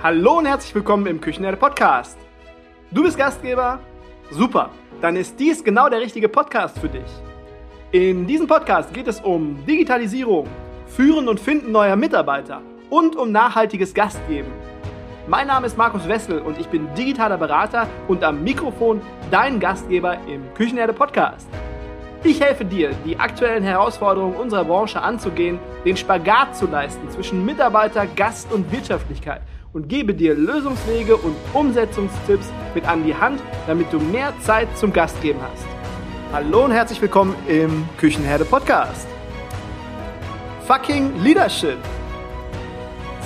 Hallo und herzlich willkommen im Küchenherde Podcast. Du bist Gastgeber? Super, dann ist dies genau der richtige Podcast für dich. In diesem Podcast geht es um Digitalisierung, Führen und Finden neuer Mitarbeiter und um nachhaltiges Gastgeben. Mein Name ist Markus Wessel und ich bin digitaler Berater und am Mikrofon dein Gastgeber im Küchenherde Podcast. Ich helfe dir, die aktuellen Herausforderungen unserer Branche anzugehen, den Spagat zu leisten zwischen Mitarbeiter, Gast und Wirtschaftlichkeit und gebe dir Lösungswege und Umsetzungstipps mit an die Hand, damit du mehr Zeit zum Gastgeben hast. Hallo und herzlich willkommen im Küchenherde Podcast. Fucking Leadership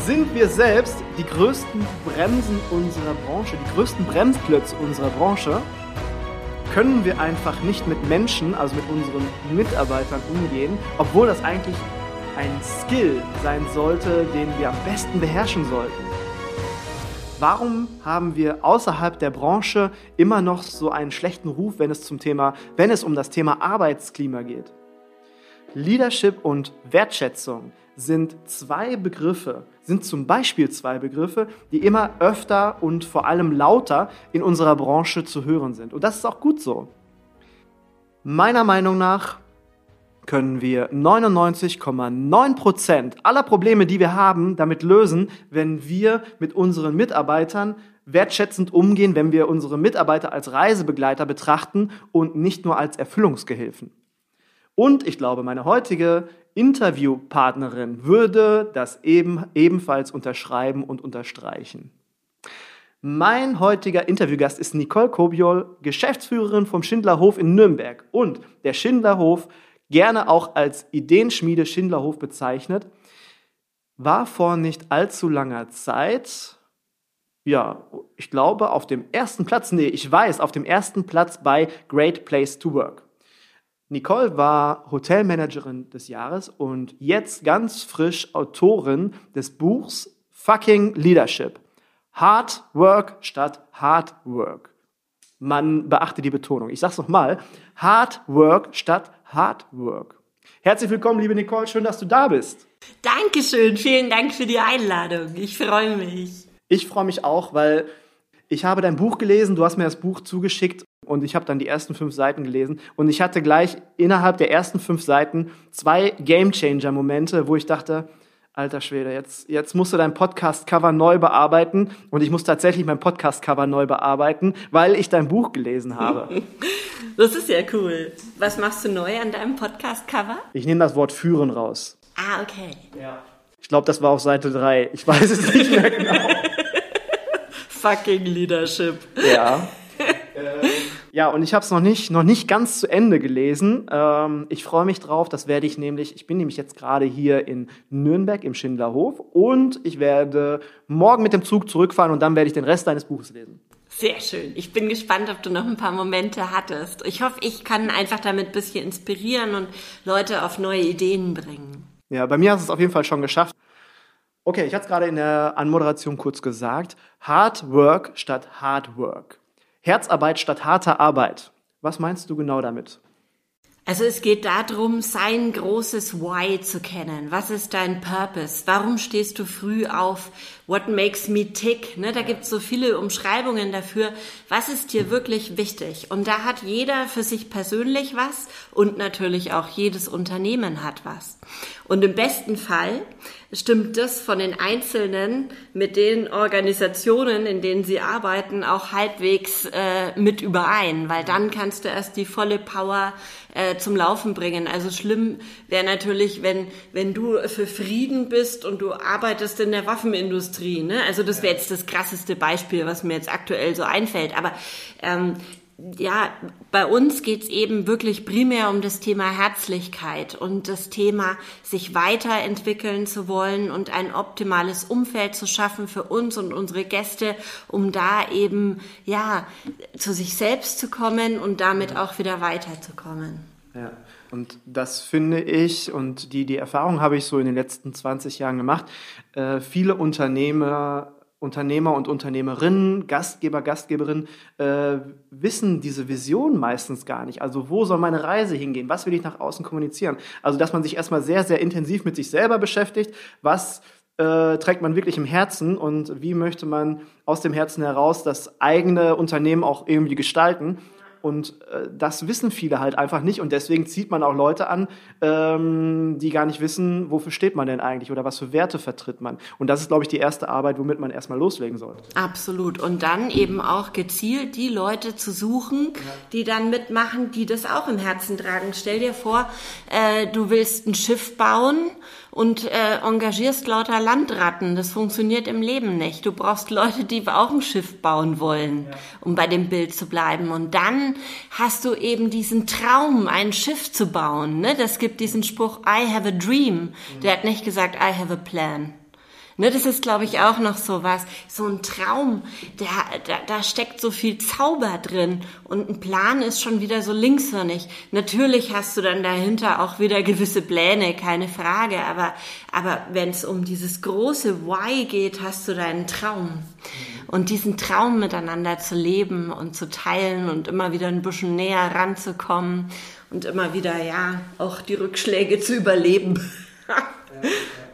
sind wir selbst die größten Bremsen unserer Branche, die größten Bremsklötze unserer Branche, können wir einfach nicht mit Menschen, also mit unseren Mitarbeitern umgehen, obwohl das eigentlich ein Skill sein sollte, den wir am besten beherrschen sollten. Warum haben wir außerhalb der Branche immer noch so einen schlechten Ruf, wenn es zum Thema, wenn es um das Thema Arbeitsklima geht? Leadership und Wertschätzung sind zwei Begriffe, sind zum Beispiel zwei Begriffe, die immer öfter und vor allem lauter in unserer Branche zu hören sind. Und das ist auch gut so. Meiner Meinung nach können wir 99,9% aller Probleme, die wir haben, damit lösen, wenn wir mit unseren Mitarbeitern wertschätzend umgehen, wenn wir unsere Mitarbeiter als Reisebegleiter betrachten und nicht nur als Erfüllungsgehilfen. Und ich glaube, meine heutige Interviewpartnerin würde das eben, ebenfalls unterschreiben und unterstreichen. Mein heutiger Interviewgast ist Nicole Kobiol, Geschäftsführerin vom Schindlerhof in Nürnberg. Und der Schindlerhof, gerne auch als Ideenschmiede Schindlerhof bezeichnet, war vor nicht allzu langer Zeit, ja, ich glaube, auf dem ersten Platz, nee, ich weiß, auf dem ersten Platz bei Great Place to Work. Nicole war Hotelmanagerin des Jahres und jetzt ganz frisch Autorin des Buchs Fucking Leadership. Hard Work statt Hard Work. Man beachte die Betonung. Ich sag's nochmal. Hard Work statt Hard Work. Herzlich willkommen, liebe Nicole. Schön, dass du da bist. Dankeschön. Vielen Dank für die Einladung. Ich freue mich. Ich freue mich auch, weil ich habe dein Buch gelesen. Du hast mir das Buch zugeschickt und ich habe dann die ersten fünf Seiten gelesen und ich hatte gleich innerhalb der ersten fünf Seiten zwei Gamechanger-Momente, wo ich dachte, alter Schwede, jetzt, jetzt musst du dein Podcast-Cover neu bearbeiten und ich muss tatsächlich mein Podcast-Cover neu bearbeiten, weil ich dein Buch gelesen habe. Das ist ja cool. Was machst du neu an deinem Podcast-Cover? Ich nehme das Wort führen raus. Ah, okay. Ja. Ich glaube, das war auf Seite drei. Ich weiß es nicht mehr genau. Fucking Leadership. Ja. Ja, und ich habe es noch nicht, noch nicht ganz zu Ende gelesen. Ähm, ich freue mich drauf. Das werde ich nämlich, ich bin nämlich jetzt gerade hier in Nürnberg im Schindlerhof und ich werde morgen mit dem Zug zurückfahren und dann werde ich den Rest deines Buches lesen. Sehr schön. Ich bin gespannt, ob du noch ein paar Momente hattest. Ich hoffe, ich kann einfach damit ein bisschen inspirieren und Leute auf neue Ideen bringen. Ja, bei mir hast du es auf jeden Fall schon geschafft. Okay, ich hatte es gerade in der Anmoderation kurz gesagt. Hard Work statt Hard Work. Herzarbeit statt harter Arbeit. Was meinst du genau damit? Also es geht darum, sein großes Why zu kennen. Was ist dein Purpose? Warum stehst du früh auf? What makes me tick? Ne, da gibt es so viele Umschreibungen dafür. Was ist dir wirklich wichtig? Und da hat jeder für sich persönlich was und natürlich auch jedes Unternehmen hat was. Und im besten Fall stimmt das von den Einzelnen mit den Organisationen, in denen sie arbeiten, auch halbwegs äh, mit überein, weil dann kannst du erst die volle Power äh, zum Laufen bringen. Also schlimm wäre natürlich, wenn, wenn du für Frieden bist und du arbeitest in der Waffenindustrie. Ne? Also das wäre jetzt das krasseste Beispiel, was mir jetzt aktuell so einfällt. Aber ähm, ja, bei uns geht's eben wirklich primär um das Thema Herzlichkeit und das Thema, sich weiterentwickeln zu wollen und ein optimales Umfeld zu schaffen für uns und unsere Gäste, um da eben, ja, zu sich selbst zu kommen und damit auch wieder weiterzukommen. Ja. Und das finde ich, und die, die Erfahrung habe ich so in den letzten 20 Jahren gemacht, äh, viele Unternehmer Unternehmer und Unternehmerinnen, Gastgeber, Gastgeberinnen äh, wissen diese Vision meistens gar nicht. Also wo soll meine Reise hingehen? Was will ich nach außen kommunizieren? Also dass man sich erstmal sehr, sehr intensiv mit sich selber beschäftigt. Was äh, trägt man wirklich im Herzen und wie möchte man aus dem Herzen heraus das eigene Unternehmen auch irgendwie gestalten. Und äh, das wissen viele halt einfach nicht. Und deswegen zieht man auch Leute an, ähm, die gar nicht wissen, wofür steht man denn eigentlich oder was für Werte vertritt man. Und das ist, glaube ich, die erste Arbeit, womit man erstmal loslegen sollte. Absolut. Und dann eben auch gezielt die Leute zu suchen, die dann mitmachen, die das auch im Herzen tragen. Stell dir vor, äh, du willst ein Schiff bauen und äh, engagierst lauter Landratten. Das funktioniert im Leben nicht. Du brauchst Leute, die auch ein Schiff bauen wollen, ja. um bei dem Bild zu bleiben. Und dann hast du eben diesen Traum, ein Schiff zu bauen. Ne? Das gibt diesen Spruch, I have a dream. Der hat nicht gesagt, I have a plan. Ne, das ist, glaube ich, auch noch so was. So ein Traum, der, da, da steckt so viel Zauber drin. Und ein Plan ist schon wieder so linkshörnig. Natürlich hast du dann dahinter auch wieder gewisse Pläne, keine Frage. Aber, aber wenn es um dieses große Why geht, hast du deinen Traum. Und diesen Traum miteinander zu leben und zu teilen und immer wieder ein bisschen näher ranzukommen und immer wieder, ja, auch die Rückschläge zu überleben.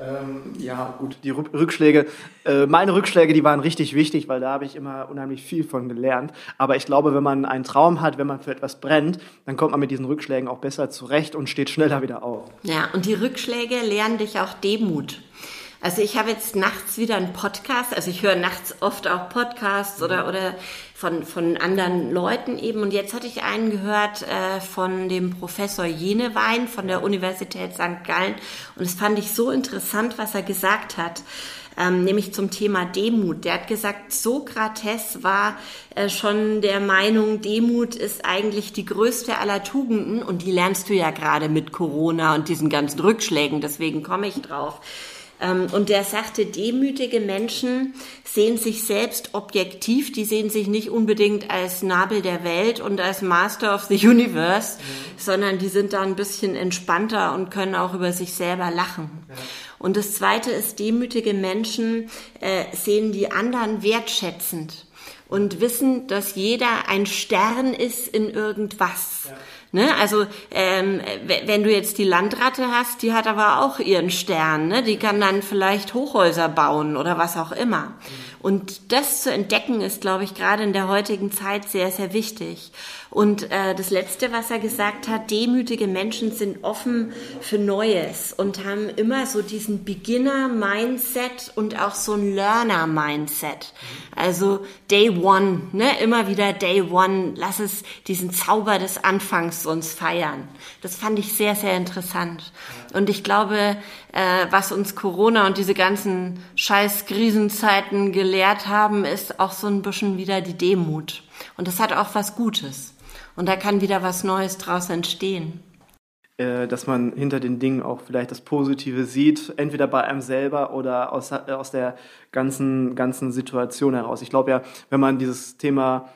Ähm, ja, gut, die Rückschläge. Äh, meine Rückschläge, die waren richtig wichtig, weil da habe ich immer unheimlich viel von gelernt. Aber ich glaube, wenn man einen Traum hat, wenn man für etwas brennt, dann kommt man mit diesen Rückschlägen auch besser zurecht und steht schneller wieder auf. Ja, und die Rückschläge lernen dich auch Demut. Also ich habe jetzt nachts wieder einen Podcast, also ich höre nachts oft auch Podcasts oder, oder von, von anderen Leuten eben. Und jetzt hatte ich einen gehört äh, von dem Professor Jenewein von der Universität St. Gallen. Und es fand ich so interessant, was er gesagt hat. Ähm, nämlich zum Thema Demut. Der hat gesagt, Sokrates war äh, schon der Meinung, Demut ist eigentlich die größte aller Tugenden und die lernst du ja gerade mit Corona und diesen ganzen Rückschlägen, deswegen komme ich drauf. Ähm, und der sagte, demütige Menschen sehen sich selbst objektiv, die sehen sich nicht unbedingt als Nabel der Welt und als Master of the Universe, mhm. sondern die sind da ein bisschen entspannter und können auch über sich selber lachen. Ja. Und das Zweite ist, demütige Menschen äh, sehen die anderen wertschätzend und wissen, dass jeder ein Stern ist in irgendwas. Ja. Ne? Also ähm, wenn du jetzt die Landratte hast, die hat aber auch ihren Stern. Ne? Die kann dann vielleicht Hochhäuser bauen oder was auch immer. Und das zu entdecken ist, glaube ich, gerade in der heutigen Zeit sehr, sehr wichtig. Und äh, das Letzte, was er gesagt hat, demütige Menschen sind offen für Neues und haben immer so diesen Beginner-Mindset und auch so ein Learner-Mindset. Also Day One, ne? immer wieder Day One, lass es diesen Zauber des Anfangs uns feiern. Das fand ich sehr, sehr interessant. Und ich glaube, äh, was uns Corona und diese ganzen scheiß Krisenzeiten gelehrt haben, ist auch so ein bisschen wieder die Demut. Und das hat auch was Gutes. Und da kann wieder was Neues draus entstehen. Äh, dass man hinter den Dingen auch vielleicht das Positive sieht, entweder bei einem selber oder aus, äh, aus der ganzen, ganzen Situation heraus. Ich glaube ja, wenn man dieses Thema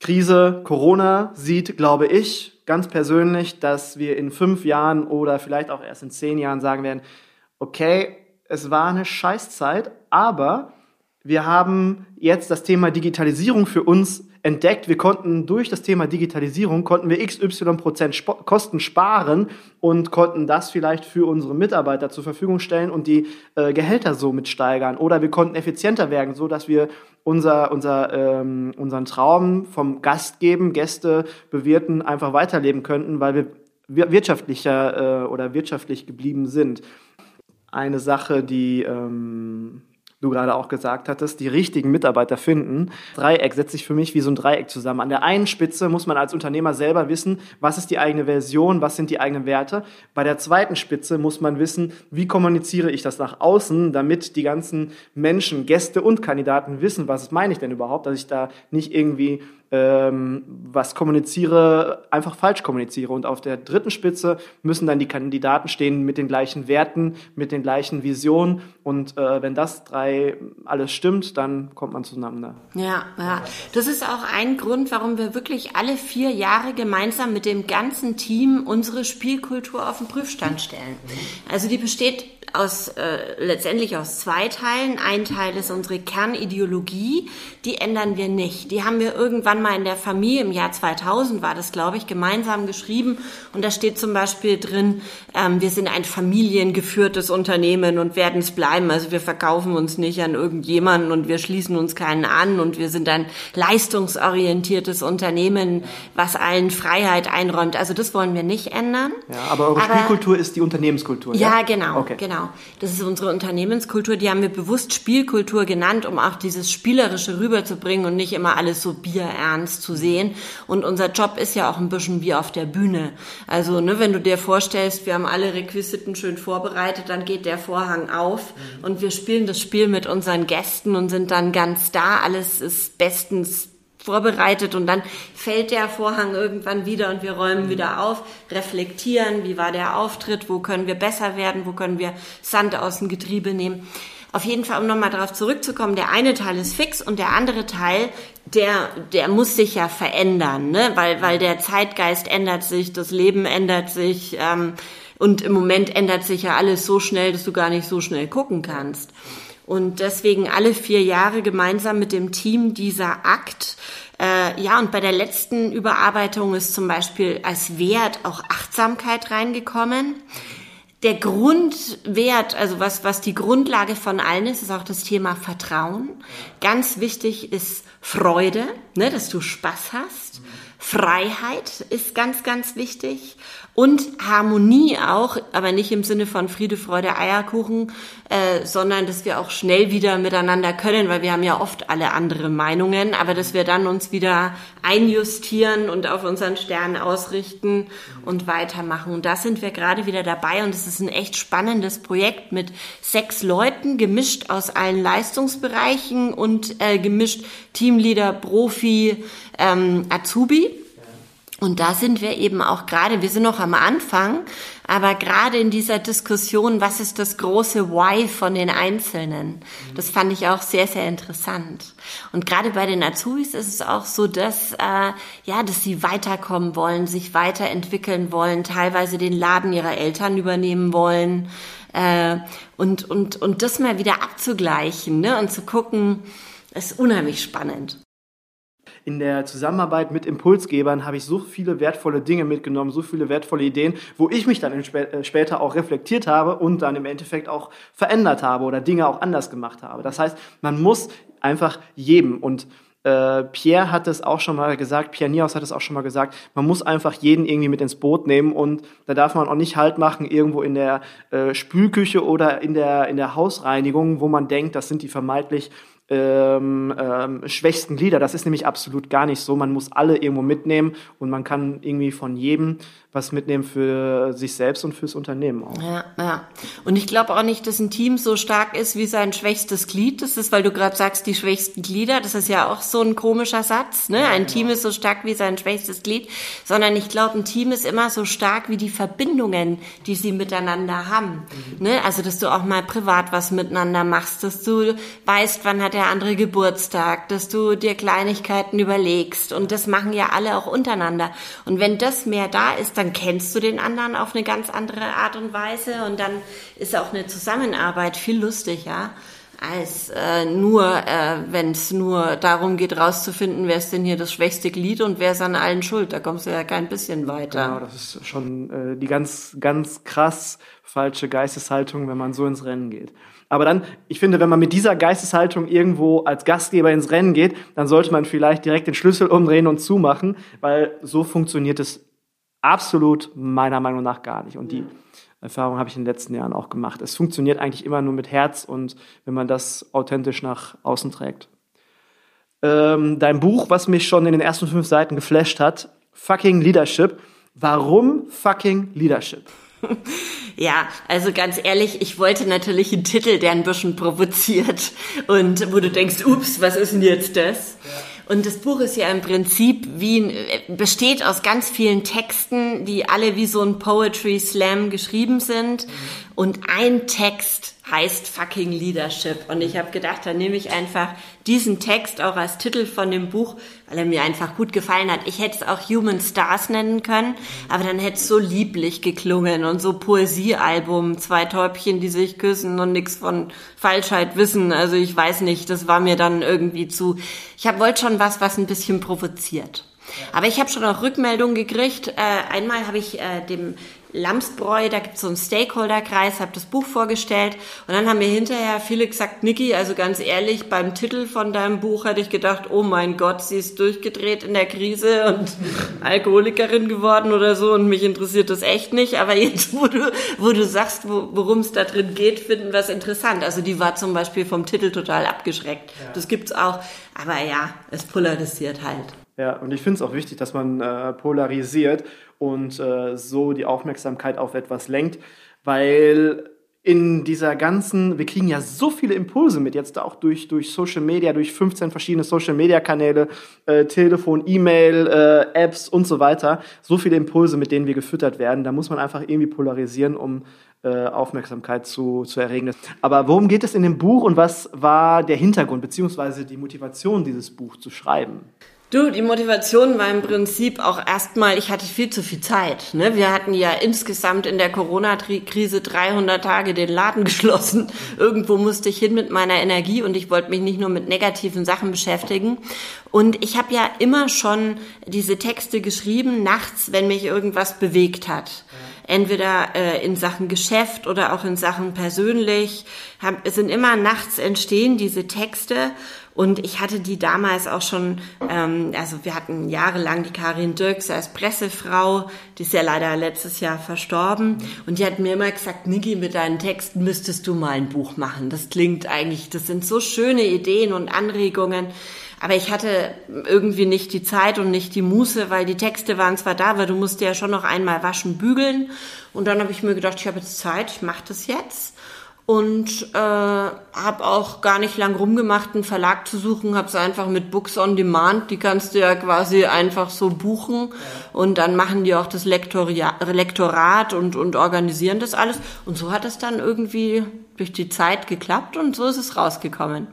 Krise, Corona sieht, glaube ich ganz persönlich, dass wir in fünf Jahren oder vielleicht auch erst in zehn Jahren sagen werden, okay, es war eine Scheißzeit, aber wir haben jetzt das Thema Digitalisierung für uns entdeckt, wir konnten durch das Thema Digitalisierung, konnten wir XY Prozent Kosten sparen und konnten das vielleicht für unsere Mitarbeiter zur Verfügung stellen und die äh, Gehälter somit steigern. Oder wir konnten effizienter werden, so dass wir unser, unser, ähm, unseren Traum vom Gast geben, Gäste bewirten, einfach weiterleben könnten, weil wir wirtschaftlicher äh, oder wirtschaftlich geblieben sind. Eine Sache, die ähm, du gerade auch gesagt hattest, die richtigen Mitarbeiter finden. Dreieck setzt sich für mich wie so ein Dreieck zusammen. An der einen Spitze muss man als Unternehmer selber wissen, was ist die eigene Version, was sind die eigenen Werte. Bei der zweiten Spitze muss man wissen, wie kommuniziere ich das nach außen, damit die ganzen Menschen, Gäste und Kandidaten wissen, was meine ich denn überhaupt, dass ich da nicht irgendwie ähm, was kommuniziere, einfach falsch kommuniziere. Und auf der dritten Spitze müssen dann die Kandidaten stehen mit den gleichen Werten, mit den gleichen Visionen. Und äh, wenn das drei alles stimmt, dann kommt man zueinander. Ja, ja. Das ist auch ein Grund, warum wir wirklich alle vier Jahre gemeinsam mit dem ganzen Team unsere Spielkultur auf den Prüfstand stellen. Also die besteht aus, äh, letztendlich aus zwei Teilen. Ein Teil ist unsere Kernideologie, die ändern wir nicht. Die haben wir irgendwann irgendwann mal in der Familie, im Jahr 2000 war das, glaube ich, gemeinsam geschrieben. Und da steht zum Beispiel drin, ähm, wir sind ein familiengeführtes Unternehmen und werden es bleiben. Also wir verkaufen uns nicht an irgendjemanden und wir schließen uns keinen an und wir sind ein leistungsorientiertes Unternehmen, was allen Freiheit einräumt. Also das wollen wir nicht ändern. Ja, aber eure aber, Spielkultur ist die Unternehmenskultur. Ja, ja genau, okay. genau. Das ist unsere Unternehmenskultur. Die haben wir bewusst Spielkultur genannt, um auch dieses Spielerische rüberzubringen und nicht immer alles so bierernst zu sehen. Und unser Job ist ja auch ein bisschen wie auf der Bühne. Also, ne, wenn du dir vorstellst, wir haben alle Requisiten schön vorbereitet, dann geht der Vorhang auf mhm. und wir spielen das Spiel mit unseren Gästen und sind dann ganz da. Alles ist bestens vorbereitet und dann fällt der Vorhang irgendwann wieder und wir räumen mhm. wieder auf, reflektieren, wie war der Auftritt, wo können wir besser werden, wo können wir Sand aus dem Getriebe nehmen. Auf jeden Fall, um nochmal darauf zurückzukommen, der eine Teil ist fix und der andere Teil, der, der muss sich ja verändern, ne? weil, weil der Zeitgeist ändert sich, das Leben ändert sich ähm, und im Moment ändert sich ja alles so schnell, dass du gar nicht so schnell gucken kannst. Und deswegen alle vier Jahre gemeinsam mit dem Team dieser Akt. Äh, ja, und bei der letzten Überarbeitung ist zum Beispiel als Wert auch Achtsamkeit reingekommen der Grundwert, also was, was die Grundlage von allen ist, ist auch das Thema Vertrauen. Ganz wichtig ist Freude, ne, dass du Spaß hast. Freiheit ist ganz, ganz wichtig und Harmonie auch, aber nicht im Sinne von Friede, Freude, Eierkuchen, äh, sondern dass wir auch schnell wieder miteinander können, weil wir haben ja oft alle andere Meinungen, aber dass wir dann uns wieder einjustieren und auf unseren Stern ausrichten und weitermachen. Und da sind wir gerade wieder dabei und es ist ein echt spannendes Projekt mit sechs Leuten, gemischt aus allen Leistungsbereichen und äh, gemischt Teamleader, Profi, ähm, Azubi. Und da sind wir eben auch gerade, wir sind noch am Anfang, aber gerade in dieser Diskussion, was ist das große Why von den Einzelnen? Das fand ich auch sehr, sehr interessant. Und gerade bei den Azubis ist es auch so, dass, äh, ja, dass sie weiterkommen wollen, sich weiterentwickeln wollen, teilweise den Laden ihrer Eltern übernehmen wollen. Äh, und, und, und das mal wieder abzugleichen ne? und zu gucken, ist unheimlich spannend in der Zusammenarbeit mit Impulsgebern habe ich so viele wertvolle Dinge mitgenommen, so viele wertvolle Ideen, wo ich mich dann äh, später auch reflektiert habe und dann im Endeffekt auch verändert habe oder Dinge auch anders gemacht habe. Das heißt, man muss einfach jedem und äh, Pierre hat es auch schon mal gesagt, Pierre Niaus hat es auch schon mal gesagt, man muss einfach jeden irgendwie mit ins Boot nehmen und da darf man auch nicht Halt machen irgendwo in der äh, Spülküche oder in der, in der Hausreinigung, wo man denkt, das sind die vermeintlich ähm, ähm, schwächsten Glieder. Das ist nämlich absolut gar nicht so. Man muss alle irgendwo mitnehmen und man kann irgendwie von jedem was mitnehmen für sich selbst und fürs Unternehmen auch. Ja, ja. Und ich glaube auch nicht, dass ein Team so stark ist wie sein schwächstes Glied. Das ist, weil du gerade sagst, die schwächsten Glieder. Das ist ja auch so ein komischer Satz. Ne? Ein genau. Team ist so stark wie sein schwächstes Glied. Sondern ich glaube, ein Team ist immer so stark wie die Verbindungen, die sie miteinander haben. Mhm. Ne? Also, dass du auch mal privat was miteinander machst, dass du weißt, wann hat der andere Geburtstag, dass du dir Kleinigkeiten überlegst. Und das machen ja alle auch untereinander. Und wenn das mehr da ist, dann kennst du den anderen auf eine ganz andere Art und Weise und dann ist auch eine Zusammenarbeit viel lustiger als äh, nur, äh, wenn es nur darum geht, rauszufinden, wer ist denn hier das schwächste Glied und wer ist an allen schuld. Da kommst du ja kein bisschen weiter. Genau, das ist schon äh, die ganz, ganz krass falsche Geisteshaltung, wenn man so ins Rennen geht. Aber dann, ich finde, wenn man mit dieser Geisteshaltung irgendwo als Gastgeber ins Rennen geht, dann sollte man vielleicht direkt den Schlüssel umdrehen und zumachen, weil so funktioniert es absolut meiner Meinung nach gar nicht. Und die Erfahrung habe ich in den letzten Jahren auch gemacht. Es funktioniert eigentlich immer nur mit Herz und wenn man das authentisch nach außen trägt. Ähm, dein Buch, was mich schon in den ersten fünf Seiten geflasht hat, Fucking Leadership. Warum fucking Leadership? Ja, also ganz ehrlich, ich wollte natürlich einen Titel, der ein bisschen provoziert und wo du denkst, ups, was ist denn jetzt das? Ja. Und das Buch ist ja im Prinzip wie besteht aus ganz vielen Texten, die alle wie so ein Poetry Slam geschrieben sind. Und ein Text heißt fucking Leadership. Und ich habe gedacht, dann nehme ich einfach diesen Text auch als Titel von dem Buch, weil er mir einfach gut gefallen hat. Ich hätte es auch Human Stars nennen können, aber dann hätte es so lieblich geklungen und so Poesiealbum, zwei Täubchen, die sich küssen und nichts von Falschheit wissen. Also ich weiß nicht, das war mir dann irgendwie zu. Ich hab, wollte schon was, was ein bisschen provoziert. Aber ich habe schon auch Rückmeldungen gekriegt. Äh, einmal habe ich äh, dem Lamsbräu, da gibt es so einen Stakeholderkreis, habe das Buch vorgestellt und dann haben mir hinterher viele gesagt, Niki, also ganz ehrlich, beim Titel von deinem Buch hatte ich gedacht, oh mein Gott, sie ist durchgedreht in der Krise und Alkoholikerin geworden oder so und mich interessiert das echt nicht, aber jetzt, wo du, wo du sagst, wo, worum es da drin geht, finden wir es interessant. Also die war zum Beispiel vom Titel total abgeschreckt. Ja. Das gibt's auch, aber ja, es polarisiert halt. Ja, und ich finde es auch wichtig, dass man äh, polarisiert und äh, so die Aufmerksamkeit auf etwas lenkt, weil in dieser ganzen, wir kriegen ja so viele Impulse mit, jetzt auch durch, durch Social Media, durch 15 verschiedene Social Media Kanäle, äh, Telefon, E-Mail, äh, Apps und so weiter, so viele Impulse, mit denen wir gefüttert werden. Da muss man einfach irgendwie polarisieren, um äh, Aufmerksamkeit zu, zu erregen. Aber worum geht es in dem Buch und was war der Hintergrund beziehungsweise die Motivation, dieses Buch zu schreiben? Du, die Motivation war im Prinzip auch erstmal, ich hatte viel zu viel Zeit. Ne? Wir hatten ja insgesamt in der Corona-Krise 300 Tage den Laden geschlossen. Irgendwo musste ich hin mit meiner Energie und ich wollte mich nicht nur mit negativen Sachen beschäftigen. Und ich habe ja immer schon diese Texte geschrieben, nachts, wenn mich irgendwas bewegt hat. Entweder äh, in Sachen Geschäft oder auch in Sachen persönlich. Es sind immer nachts entstehen diese Texte und ich hatte die damals auch schon, ähm, also wir hatten jahrelang die Karin Dirks als Pressefrau, die ist ja leider letztes Jahr verstorben. Und die hat mir immer gesagt, Niki, mit deinen Texten müsstest du mal ein Buch machen. Das klingt eigentlich, das sind so schöne Ideen und Anregungen. Aber ich hatte irgendwie nicht die Zeit und nicht die Muße, weil die Texte waren zwar da, aber du musst ja schon noch einmal waschen, bügeln. Und dann habe ich mir gedacht, ich habe jetzt Zeit, ich mache das jetzt und äh, habe auch gar nicht lang rumgemacht, einen Verlag zu suchen, habe es einfach mit Books on Demand, die kannst du ja quasi einfach so buchen und dann machen die auch das Lektoria Lektorat und, und organisieren das alles und so hat es dann irgendwie durch die Zeit geklappt und so ist es rausgekommen.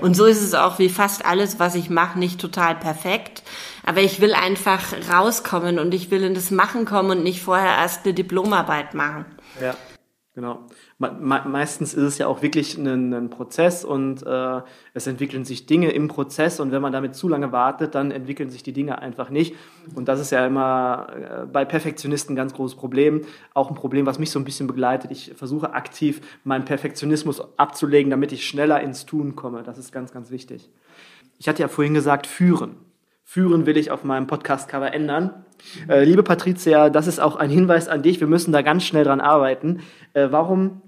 Und so ist es auch wie fast alles, was ich mache, nicht total perfekt, aber ich will einfach rauskommen und ich will in das Machen kommen und nicht vorher erst eine Diplomarbeit machen. Ja. Genau. Me meistens ist es ja auch wirklich ein, ein Prozess und äh, es entwickeln sich Dinge im Prozess und wenn man damit zu lange wartet, dann entwickeln sich die Dinge einfach nicht. Und das ist ja immer äh, bei Perfektionisten ein ganz großes Problem. Auch ein Problem, was mich so ein bisschen begleitet. Ich versuche aktiv meinen Perfektionismus abzulegen, damit ich schneller ins Tun komme. Das ist ganz, ganz wichtig. Ich hatte ja vorhin gesagt, führen. Führen will ich auf meinem Podcast-Cover ändern. Äh, liebe Patricia, das ist auch ein Hinweis an dich. Wir müssen da ganz schnell dran arbeiten. Äh, warum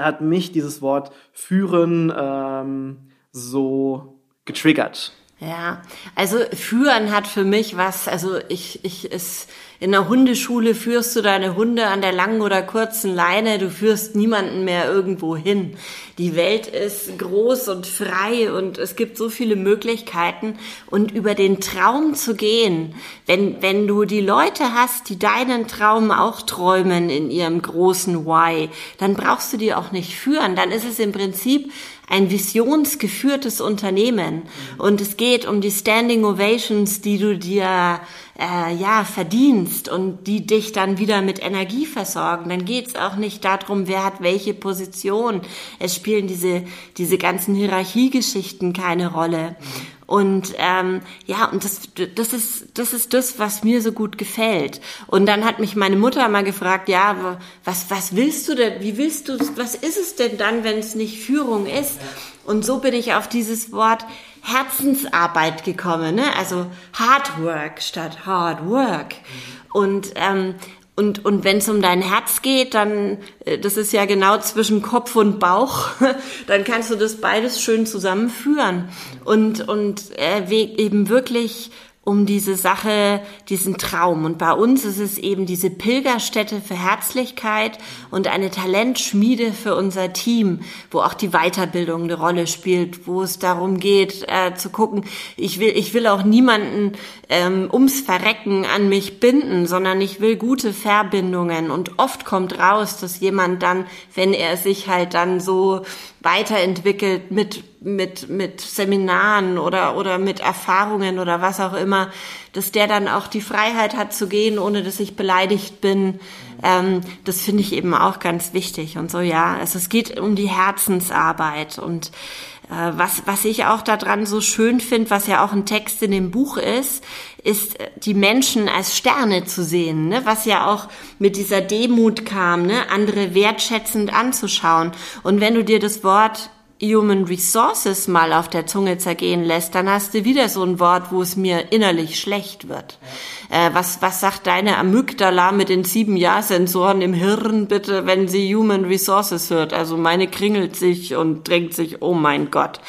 hat mich dieses Wort führen ähm, so getriggert? Ja, also führen hat für mich was, also ich, ich, es, in der Hundeschule führst du deine Hunde an der langen oder kurzen Leine, du führst niemanden mehr irgendwo hin. Die Welt ist groß und frei und es gibt so viele Möglichkeiten. Und über den Traum zu gehen, wenn, wenn du die Leute hast, die deinen Traum auch träumen in ihrem großen Why, dann brauchst du die auch nicht führen, dann ist es im Prinzip ein visionsgeführtes Unternehmen und es geht um die Standing Ovations, die du dir äh, ja verdienst und die dich dann wieder mit Energie versorgen. Dann geht's auch nicht darum, wer hat welche Position. Es spielen diese diese ganzen Hierarchiegeschichten keine Rolle. Und ähm, ja, und das, das, ist, das ist das, was mir so gut gefällt. Und dann hat mich meine Mutter mal gefragt, ja, was, was willst du denn, wie willst du, was ist es denn dann, wenn es nicht Führung ist? Und so bin ich auf dieses Wort Herzensarbeit gekommen, ne? also Hard Work statt Hard Work. Und ähm, und, und wenn es um dein Herz geht, dann, äh, das ist ja genau zwischen Kopf und Bauch, dann kannst du das beides schön zusammenführen. Und, und äh, eben wirklich um diese Sache, diesen Traum. Und bei uns ist es eben diese Pilgerstätte für Herzlichkeit und eine Talentschmiede für unser Team, wo auch die Weiterbildung eine Rolle spielt, wo es darum geht, äh, zu gucken, ich will, ich will auch niemanden ähm, ums Verrecken an mich binden, sondern ich will gute Verbindungen. Und oft kommt raus, dass jemand dann, wenn er sich halt dann so weiterentwickelt mit, mit, mit Seminaren oder, oder mit Erfahrungen oder was auch immer, dass der dann auch die Freiheit hat zu gehen, ohne dass ich beleidigt bin. Ähm, das finde ich eben auch ganz wichtig und so, ja. Also es geht um die Herzensarbeit und was, was ich auch daran so schön finde, was ja auch ein Text in dem Buch ist, ist äh, die Menschen als Sterne zu sehen, ne? was ja auch mit dieser Demut kam, ne? andere wertschätzend anzuschauen. Und wenn du dir das Wort Human Resources mal auf der Zunge zergehen lässt, dann hast du wieder so ein Wort, wo es mir innerlich schlecht wird. Ja. Äh, was, was sagt deine Amygdala mit den sieben Ja-Sensoren im Hirn bitte, wenn sie Human Resources hört? Also meine kringelt sich und drängt sich, oh mein Gott.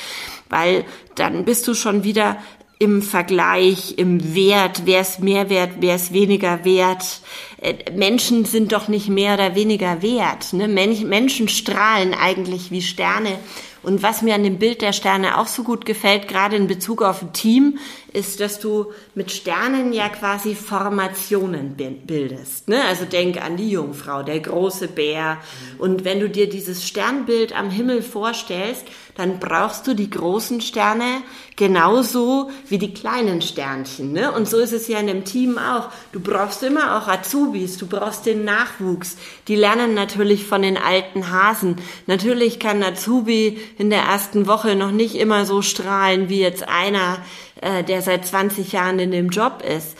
Weil dann bist du schon wieder im Vergleich, im Wert, wer ist mehr wert, wer ist weniger wert. Äh, Menschen sind doch nicht mehr oder weniger wert. Ne? Menschen strahlen eigentlich wie Sterne und was mir an dem Bild der Sterne auch so gut gefällt, gerade in Bezug auf ein Team, ist, dass du mit Sternen ja quasi Formationen bildest. Ne? Also denk an die Jungfrau, der große Bär. Und wenn du dir dieses Sternbild am Himmel vorstellst, dann brauchst du die großen Sterne genauso wie die kleinen Sternchen. Ne? Und so ist es ja in dem Team auch. Du brauchst immer auch Azubis, du brauchst den Nachwuchs. Die lernen natürlich von den alten Hasen. Natürlich kann Azubi in der ersten Woche noch nicht immer so strahlen wie jetzt einer, äh, der seit 20 Jahren in dem Job ist.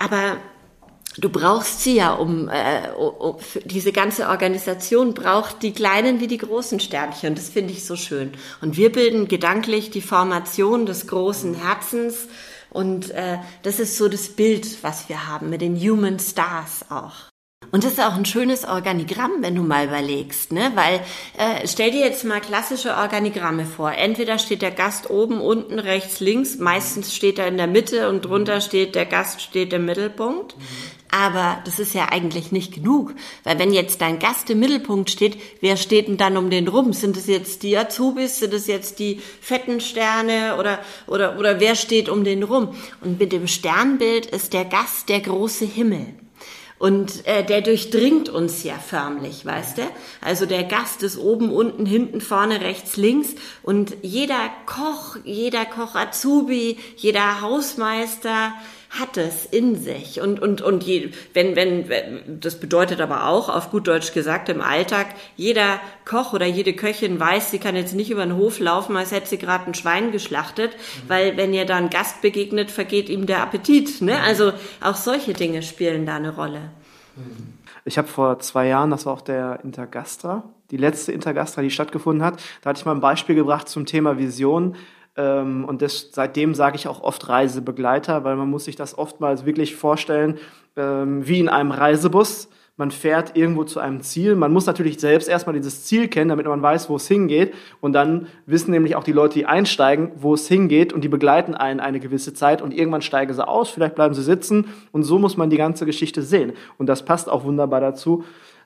Aber du brauchst sie ja, um, äh, um diese ganze Organisation braucht die kleinen wie die großen Sternchen. Das finde ich so schön. Und wir bilden gedanklich die Formation des großen Herzens. Und äh, das ist so das Bild, was wir haben mit den Human Stars auch. Und das ist auch ein schönes Organigramm, wenn du mal überlegst, ne? Weil äh, stell dir jetzt mal klassische Organigramme vor. Entweder steht der Gast oben, unten, rechts, links. Meistens steht er in der Mitte und drunter steht der Gast steht im Mittelpunkt. Aber das ist ja eigentlich nicht genug, weil wenn jetzt dein Gast im Mittelpunkt steht, wer steht denn dann um den rum? Sind es jetzt die Azubis? Sind es jetzt die fetten Sterne oder oder oder wer steht um den rum? Und mit dem Sternbild ist der Gast der große Himmel. Und äh, der durchdringt uns ja förmlich, weißt du? Also der Gast ist oben, unten, hinten, vorne, rechts, links. Und jeder Koch, jeder Koch Azubi, jeder Hausmeister, hat es in sich. Und, und, und je, wenn, wenn, wenn, das bedeutet aber auch, auf gut Deutsch gesagt, im Alltag, jeder Koch oder jede Köchin weiß, sie kann jetzt nicht über den Hof laufen, als hätte sie gerade ein Schwein geschlachtet, mhm. weil wenn ihr da ein Gast begegnet, vergeht ihm der Appetit. Ne? Also auch solche Dinge spielen da eine Rolle. Ich habe vor zwei Jahren, das war auch der Intergastra, die letzte Intergastra, die stattgefunden hat, da hatte ich mal ein Beispiel gebracht zum Thema Vision. Ähm, und das, seitdem sage ich auch oft Reisebegleiter, weil man muss sich das oftmals wirklich vorstellen ähm, wie in einem Reisebus. Man fährt irgendwo zu einem Ziel. Man muss natürlich selbst erstmal dieses Ziel kennen, damit man weiß, wo es hingeht. Und dann wissen nämlich auch die Leute, die einsteigen, wo es hingeht. Und die begleiten einen eine gewisse Zeit. Und irgendwann steigen sie aus, vielleicht bleiben sie sitzen. Und so muss man die ganze Geschichte sehen. Und das passt auch wunderbar dazu,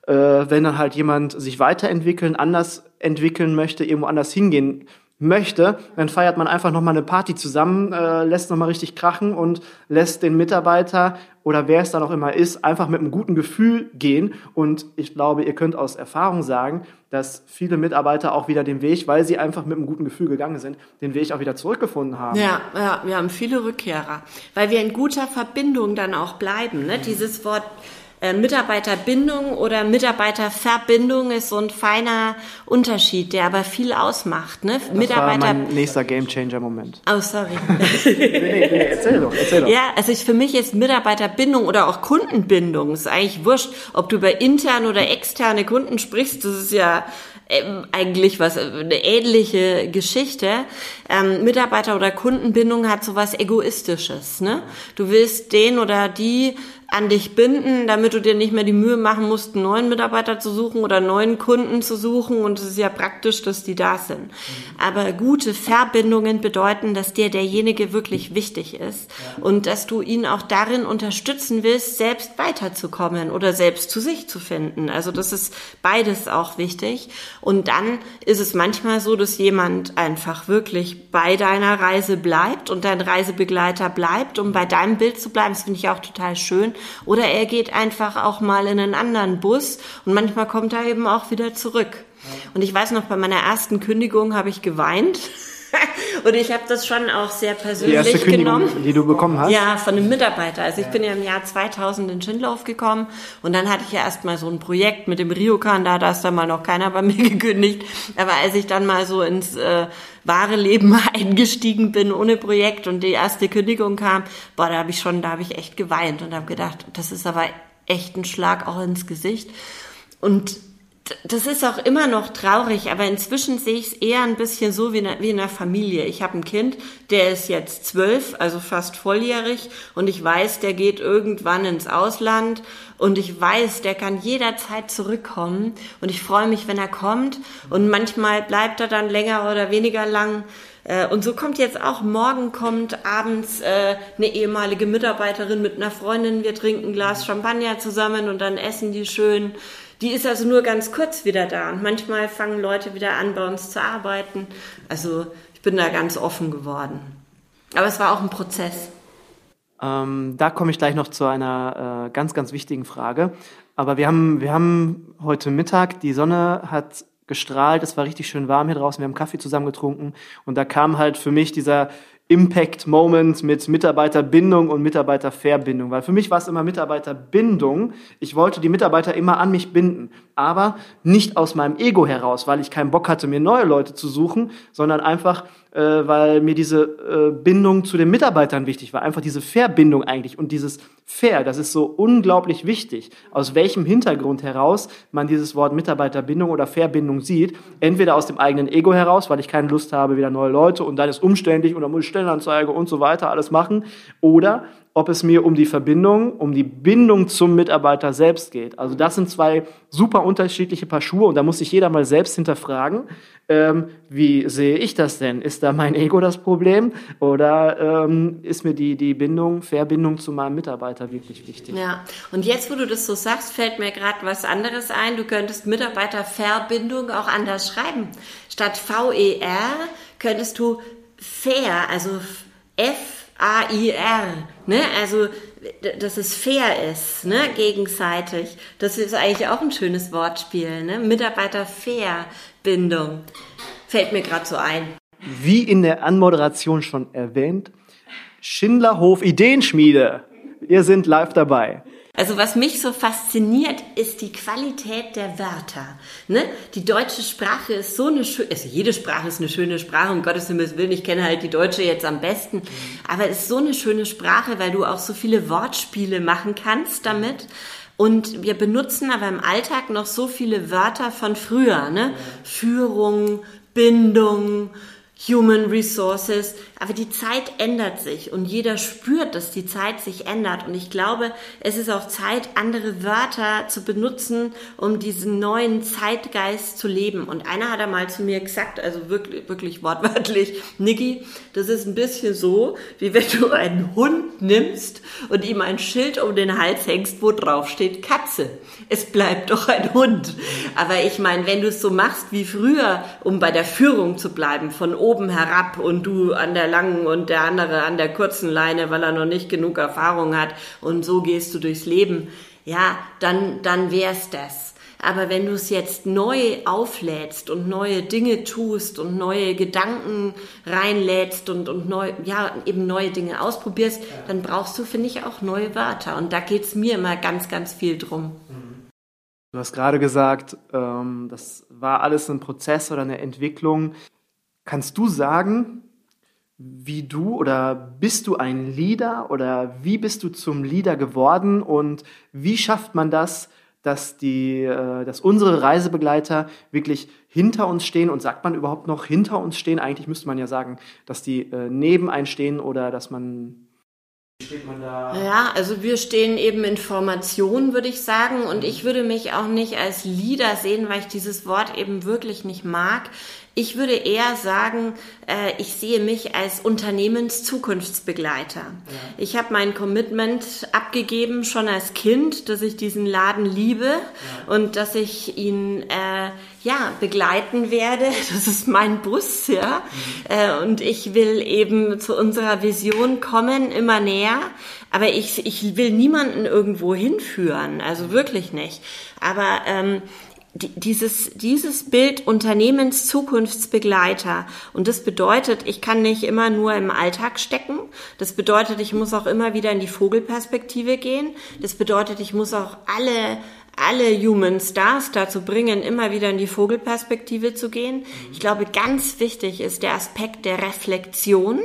äh, wenn dann halt jemand sich weiterentwickeln, anders entwickeln möchte, irgendwo anders hingehen möchte, dann feiert man einfach nochmal eine Party zusammen, äh, lässt nochmal richtig krachen und lässt den Mitarbeiter oder wer es dann auch immer ist, einfach mit einem guten Gefühl gehen. Und ich glaube, ihr könnt aus Erfahrung sagen, dass viele Mitarbeiter auch wieder den Weg, weil sie einfach mit einem guten Gefühl gegangen sind, den Weg auch wieder zurückgefunden haben. Ja, ja wir haben viele Rückkehrer, weil wir in guter Verbindung dann auch bleiben. Ne? Dieses Wort äh, Mitarbeiterbindung oder Mitarbeiterverbindung ist so ein feiner Unterschied, der aber viel ausmacht. Ne? Das Mitarbeiter war mein nächster Gamechanger-Moment. Oh, sorry. nee, nee, nee, erzähl doch, erzähl doch. Ja, also ich, für mich ist Mitarbeiterbindung oder auch Kundenbindung, ist eigentlich wurscht, ob du über interne oder externe Kunden sprichst, das ist ja ähm, eigentlich was eine ähnliche Geschichte. Ähm, Mitarbeiter oder Kundenbindung hat so was egoistisches. Ne? Du willst den oder die an dich binden, damit du dir nicht mehr die Mühe machen musst, einen neuen Mitarbeiter zu suchen oder neuen Kunden zu suchen. Und es ist ja praktisch, dass die da sind. Aber gute Verbindungen bedeuten, dass dir derjenige wirklich wichtig ist und dass du ihn auch darin unterstützen willst, selbst weiterzukommen oder selbst zu sich zu finden. Also das ist beides auch wichtig. Und dann ist es manchmal so, dass jemand einfach wirklich bei deiner Reise bleibt und dein Reisebegleiter bleibt, um bei deinem Bild zu bleiben. Das finde ich auch total schön. Oder er geht einfach auch mal in einen anderen Bus und manchmal kommt er eben auch wieder zurück. Und ich weiß noch, bei meiner ersten Kündigung habe ich geweint. Und ich habe das schon auch sehr persönlich die erste genommen. Die du bekommen hast? Ja, von einem Mitarbeiter. Also ich bin ja im Jahr 2000 in Schindlauf gekommen und dann hatte ich ja erstmal so ein Projekt mit dem Ryokan, da, da ist dann mal noch keiner bei mir gekündigt. Aber als ich dann mal so ins äh, wahre Leben eingestiegen bin ohne Projekt und die erste Kündigung kam, boah, da habe ich schon, da habe ich echt geweint und habe gedacht, das ist aber echt ein Schlag auch ins Gesicht. Und das ist auch immer noch traurig, aber inzwischen sehe ich es eher ein bisschen so wie in, wie in einer Familie. Ich habe ein Kind, der ist jetzt zwölf, also fast volljährig, und ich weiß, der geht irgendwann ins Ausland und ich weiß, der kann jederzeit zurückkommen und ich freue mich, wenn er kommt und manchmal bleibt er dann länger oder weniger lang. Äh, und so kommt jetzt auch, morgen kommt abends äh, eine ehemalige Mitarbeiterin mit einer Freundin, wir trinken ein Glas Champagner zusammen und dann essen die schön. Die ist also nur ganz kurz wieder da und manchmal fangen Leute wieder an, bei uns zu arbeiten. Also ich bin da ganz offen geworden. Aber es war auch ein Prozess. Ähm, da komme ich gleich noch zu einer äh, ganz, ganz wichtigen Frage. Aber wir haben, wir haben heute Mittag, die Sonne hat gestrahlt, es war richtig schön warm hier draußen, wir haben Kaffee zusammen getrunken und da kam halt für mich dieser Impact-Moment mit Mitarbeiterbindung und Mitarbeiterverbindung. Weil für mich war es immer Mitarbeiterbindung. Ich wollte die Mitarbeiter immer an mich binden. Aber nicht aus meinem Ego heraus, weil ich keinen Bock hatte, mir neue Leute zu suchen, sondern einfach, weil mir diese äh, Bindung zu den Mitarbeitern wichtig war. Einfach diese Verbindung eigentlich. Und dieses Fair, das ist so unglaublich wichtig. Aus welchem Hintergrund heraus man dieses Wort Mitarbeiterbindung oder Verbindung sieht. Entweder aus dem eigenen Ego heraus, weil ich keine Lust habe, wieder neue Leute und dann ist umständlich und dann muss ich Stellenanzeige und so weiter alles machen. Oder ob es mir um die Verbindung, um die Bindung zum Mitarbeiter selbst geht. Also das sind zwei super unterschiedliche Paar Schuhe und da muss sich jeder mal selbst hinterfragen, ähm, wie sehe ich das denn? Ist da mein Ego das Problem oder ähm, ist mir die, die Bindung, Verbindung zu meinem Mitarbeiter wirklich wichtig? Ja, und jetzt, wo du das so sagst, fällt mir gerade was anderes ein. Du könntest Mitarbeiterverbindung auch anders schreiben. Statt VER könntest du fair, also F A-I-R, ne? Also, dass es fair ist, ne? Gegenseitig. Das ist eigentlich auch ein schönes Wortspiel, ne? Mitarbeiter-Fair-Bindung. Fällt mir gerade so ein. Wie in der Anmoderation schon erwähnt, Schindlerhof Ideenschmiede. Wir sind live dabei. Also was mich so fasziniert, ist die Qualität der Wörter. Ne? Die deutsche Sprache ist so eine schöne, also jede Sprache ist eine schöne Sprache, um Gottes Himmels Willen, ich kenne halt die deutsche jetzt am besten, aber es ist so eine schöne Sprache, weil du auch so viele Wortspiele machen kannst damit. Und wir benutzen aber im Alltag noch so viele Wörter von früher, ne? Führung, Bindung, Human Resources. Aber die Zeit ändert sich und jeder spürt, dass die Zeit sich ändert. Und ich glaube, es ist auch Zeit, andere Wörter zu benutzen, um diesen neuen Zeitgeist zu leben. Und einer hat einmal zu mir gesagt, also wirklich, wirklich wortwörtlich, Niki, das ist ein bisschen so, wie wenn du einen Hund nimmst und ihm ein Schild um den Hals hängst, wo drauf steht Katze. Es bleibt doch ein Hund. Aber ich meine, wenn du es so machst wie früher, um bei der Führung zu bleiben, von oben oben herab und du an der langen und der andere an der kurzen Leine, weil er noch nicht genug Erfahrung hat und so gehst du durchs Leben, ja, dann, dann wär's das. Aber wenn du es jetzt neu auflädst und neue Dinge tust und neue Gedanken reinlädst und, und neu, ja, eben neue Dinge ausprobierst, dann brauchst du, finde ich, auch neue Wörter. Und da geht's mir immer ganz, ganz viel drum. Du hast gerade gesagt, ähm, das war alles ein Prozess oder eine Entwicklung. Kannst du sagen, wie du oder bist du ein Leader oder wie bist du zum Leader geworden und wie schafft man das, dass die, äh, dass unsere Reisebegleiter wirklich hinter uns stehen und sagt man überhaupt noch hinter uns stehen? Eigentlich müsste man ja sagen, dass die äh, neben einen stehen oder dass man steht man da? Ja, also wir stehen eben in Formation, würde ich sagen. Und ich würde mich auch nicht als Leader sehen, weil ich dieses Wort eben wirklich nicht mag. Ich würde eher sagen, äh, ich sehe mich als Unternehmenszukunftsbegleiter. Ja. Ich habe mein Commitment abgegeben schon als Kind, dass ich diesen Laden liebe ja. und dass ich ihn äh, ja begleiten werde. Das ist mein Bus, ja. Mhm. Äh, und ich will eben zu unserer Vision kommen, immer näher. Aber ich, ich will niemanden irgendwo hinführen, also wirklich nicht. Aber ähm, dieses, dieses Bild Unternehmenszukunftsbegleiter. Und das bedeutet, ich kann nicht immer nur im Alltag stecken. Das bedeutet, ich muss auch immer wieder in die Vogelperspektive gehen. Das bedeutet, ich muss auch alle alle Human Stars dazu bringen, immer wieder in die Vogelperspektive zu gehen. Ich glaube, ganz wichtig ist der Aspekt der Reflexion.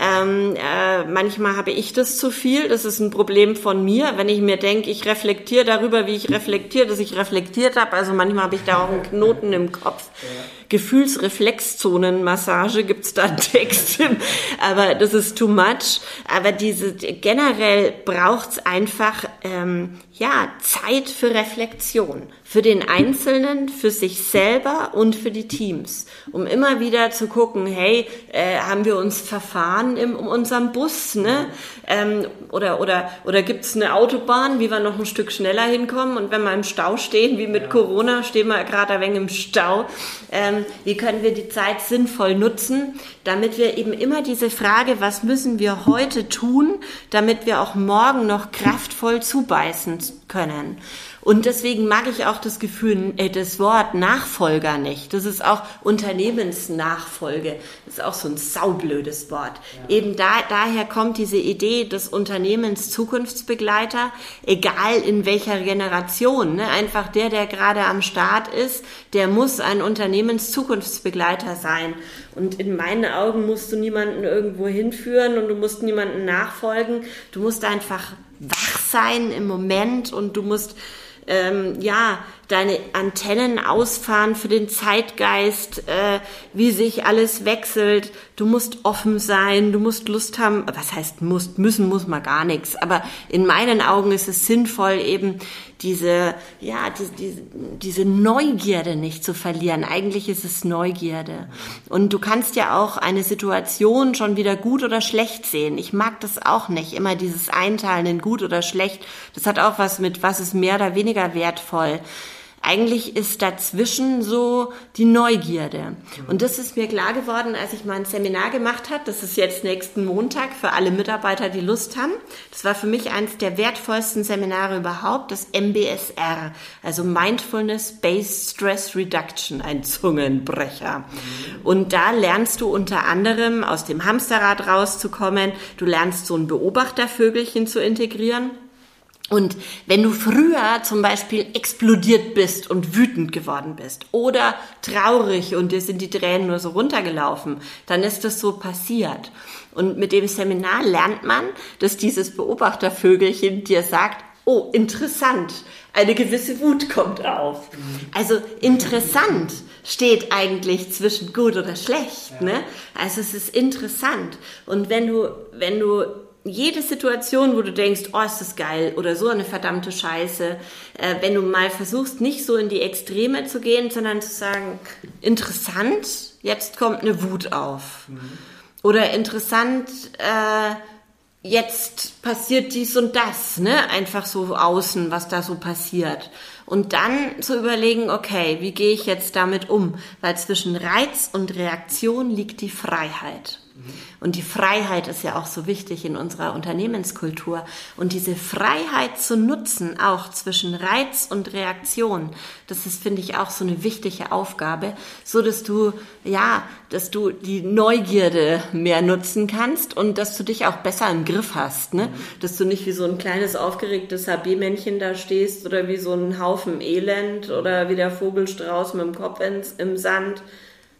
Ähm, äh, manchmal habe ich das zu viel. Das ist ein Problem von mir, wenn ich mir denke, ich reflektiere darüber, wie ich reflektiere, dass ich reflektiert habe. Also manchmal habe ich da auch einen Knoten im Kopf. Ja. Gefühlsreflexzonenmassage gibt's da einen Text, aber das ist too much. Aber diese generell braucht's einfach ähm, ja Zeit für Reflexion für den Einzelnen, für sich selber und für die Teams, um immer wieder zu gucken, hey, äh, haben wir uns verfahren in, in unserem Bus, ne? Ähm, oder oder oder gibt's eine Autobahn, wie wir noch ein Stück schneller hinkommen? Und wenn wir im Stau stehen, wie mit ja. Corona, stehen wir gerade ein wenig im Stau. Ähm, wie können wir die Zeit sinnvoll nutzen, damit wir eben immer diese Frage, was müssen wir heute tun, damit wir auch morgen noch kraftvoll zubeißen können? Und deswegen mag ich auch das Gefühl, äh, das Wort Nachfolger nicht. Das ist auch Unternehmensnachfolge. Das ist auch so ein saublödes Wort. Ja. Eben da, daher kommt diese Idee des Unternehmens Zukunftsbegleiter, egal in welcher Generation. Ne? Einfach der, der gerade am Start ist, der muss ein Unternehmenszukunftsbegleiter sein. Und in meinen Augen musst du niemanden irgendwo hinführen und du musst niemanden nachfolgen. Du musst einfach wach sein im Moment und du musst ähm, ja, deine Antennen ausfahren für den Zeitgeist, äh, wie sich alles wechselt. Du musst offen sein, du musst Lust haben. Was heißt musst? Müssen muss man gar nichts. Aber in meinen Augen ist es sinnvoll, eben diese, ja, die, die, diese Neugierde nicht zu verlieren. Eigentlich ist es Neugierde. Und du kannst ja auch eine Situation schon wieder gut oder schlecht sehen. Ich mag das auch nicht, immer dieses Einteilen in gut oder schlecht. Das hat auch was mit, was ist mehr oder weniger wertvoll eigentlich ist dazwischen so die Neugierde. Und das ist mir klar geworden, als ich mal ein Seminar gemacht habe. Das ist jetzt nächsten Montag für alle Mitarbeiter, die Lust haben. Das war für mich eines der wertvollsten Seminare überhaupt, das MBSR, also Mindfulness Based Stress Reduction, ein Zungenbrecher. Und da lernst du unter anderem aus dem Hamsterrad rauszukommen. Du lernst so ein Beobachtervögelchen zu integrieren und wenn du früher zum Beispiel explodiert bist und wütend geworden bist oder traurig und dir sind die Tränen nur so runtergelaufen, dann ist das so passiert. Und mit dem Seminar lernt man, dass dieses Beobachtervögelchen dir sagt, oh, interessant, eine gewisse Wut kommt auf. Also interessant steht eigentlich zwischen gut oder schlecht, ne? Also es ist interessant. Und wenn du, wenn du jede Situation, wo du denkst, oh, ist das geil oder so eine verdammte Scheiße, äh, wenn du mal versuchst, nicht so in die Extreme zu gehen, sondern zu sagen, interessant, jetzt kommt eine Wut auf. Mhm. Oder interessant, äh, jetzt passiert dies und das, ne? Einfach so außen, was da so passiert. Und dann zu überlegen, okay, wie gehe ich jetzt damit um? Weil zwischen Reiz und Reaktion liegt die Freiheit. Und die Freiheit ist ja auch so wichtig in unserer Unternehmenskultur. Und diese Freiheit zu nutzen, auch zwischen Reiz und Reaktion, das ist, finde ich, auch so eine wichtige Aufgabe, so dass du, ja, dass du die Neugierde mehr nutzen kannst und dass du dich auch besser im Griff hast, ne? Dass du nicht wie so ein kleines aufgeregtes HB-Männchen da stehst oder wie so ein Haufen Elend oder wie der Vogelstrauß mit dem Kopf ins, im Sand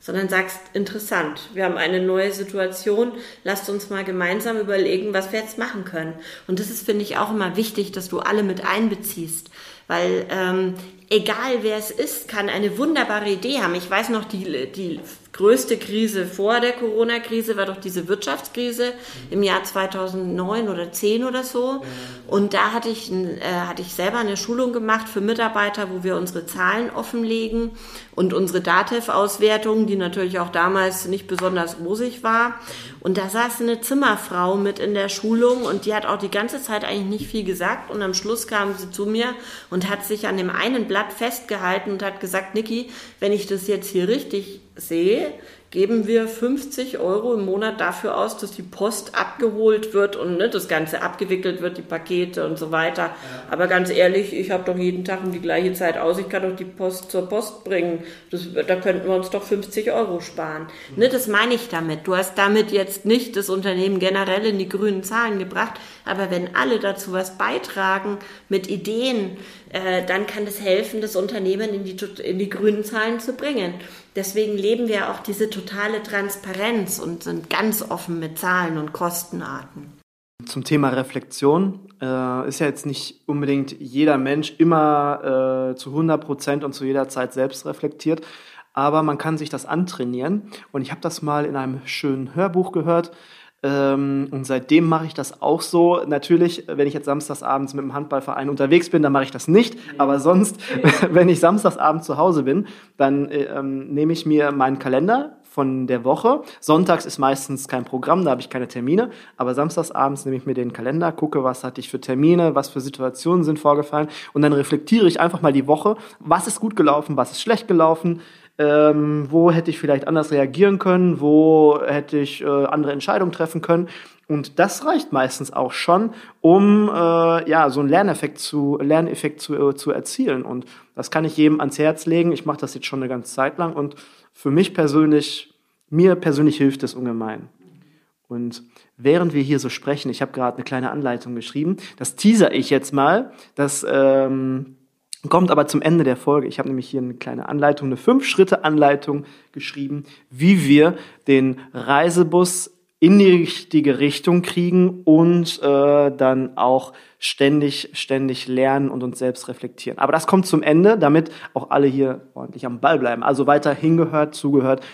sondern sagst, interessant, wir haben eine neue Situation, lasst uns mal gemeinsam überlegen, was wir jetzt machen können. Und das ist, finde ich, auch immer wichtig, dass du alle mit einbeziehst. Weil ähm, egal wer es ist, kann eine wunderbare Idee haben. Ich weiß noch, die, die größte Krise vor der Corona-Krise war doch diese Wirtschaftskrise im Jahr 2009 oder 10 oder so. Und da hatte ich, äh, hatte ich selber eine Schulung gemacht für Mitarbeiter, wo wir unsere Zahlen offenlegen und unsere DATEV-Auswertung, die natürlich auch damals nicht besonders rosig war. Und da saß eine Zimmerfrau mit in der Schulung und die hat auch die ganze Zeit eigentlich nicht viel gesagt. Und am Schluss kam sie zu mir und hat sich an dem einen Blatt festgehalten und hat gesagt, Niki, wenn ich das jetzt hier richtig sehe, geben wir 50 Euro im Monat dafür aus, dass die Post abgeholt wird und ne, das Ganze abgewickelt wird, die Pakete und so weiter. Ja. Aber ganz ehrlich, ich habe doch jeden Tag um die gleiche Zeit aus, ich kann doch die Post zur Post bringen. Das, da könnten wir uns doch 50 Euro sparen. Mhm. Ne, das meine ich damit. Du hast damit jetzt nicht das Unternehmen generell in die grünen Zahlen gebracht, aber wenn alle dazu was beitragen mit Ideen, äh, dann kann das helfen, das Unternehmen in die, in die grünen Zahlen zu bringen. Deswegen leben wir auch diese totale Transparenz und sind ganz offen mit Zahlen und Kostenarten. Zum Thema Reflexion äh, ist ja jetzt nicht unbedingt jeder Mensch immer äh, zu 100 Prozent und zu jeder Zeit selbst reflektiert, aber man kann sich das antrainieren. Und ich habe das mal in einem schönen Hörbuch gehört. Ähm, und seitdem mache ich das auch so. Natürlich, wenn ich jetzt samstagsabends mit dem Handballverein unterwegs bin, dann mache ich das nicht. Aber sonst, wenn ich samstagsabends zu Hause bin, dann äh, ähm, nehme ich mir meinen Kalender von der Woche. Sonntags ist meistens kein Programm, da habe ich keine Termine. Aber samstagsabends nehme ich mir den Kalender, gucke, was hatte ich für Termine, was für Situationen sind vorgefallen. Und dann reflektiere ich einfach mal die Woche, was ist gut gelaufen, was ist schlecht gelaufen, ähm, wo hätte ich vielleicht anders reagieren können, wo hätte ich äh, andere Entscheidungen treffen können. Und das reicht meistens auch schon, um äh, ja so einen Lerneffekt zu Lerneffekt zu, äh, zu erzielen. Und das kann ich jedem ans Herz legen. Ich mache das jetzt schon eine ganze Zeit lang und für mich persönlich, mir persönlich hilft es ungemein. Und während wir hier so sprechen, ich habe gerade eine kleine Anleitung geschrieben, das teaser ich jetzt mal, dass ähm, Kommt aber zum Ende der Folge. Ich habe nämlich hier eine kleine Anleitung, eine Fünf-Schritte-Anleitung geschrieben, wie wir den Reisebus in die richtige Richtung kriegen und äh, dann auch ständig, ständig lernen und uns selbst reflektieren. Aber das kommt zum Ende, damit auch alle hier ordentlich am Ball bleiben. Also weiter hingehört, zugehört.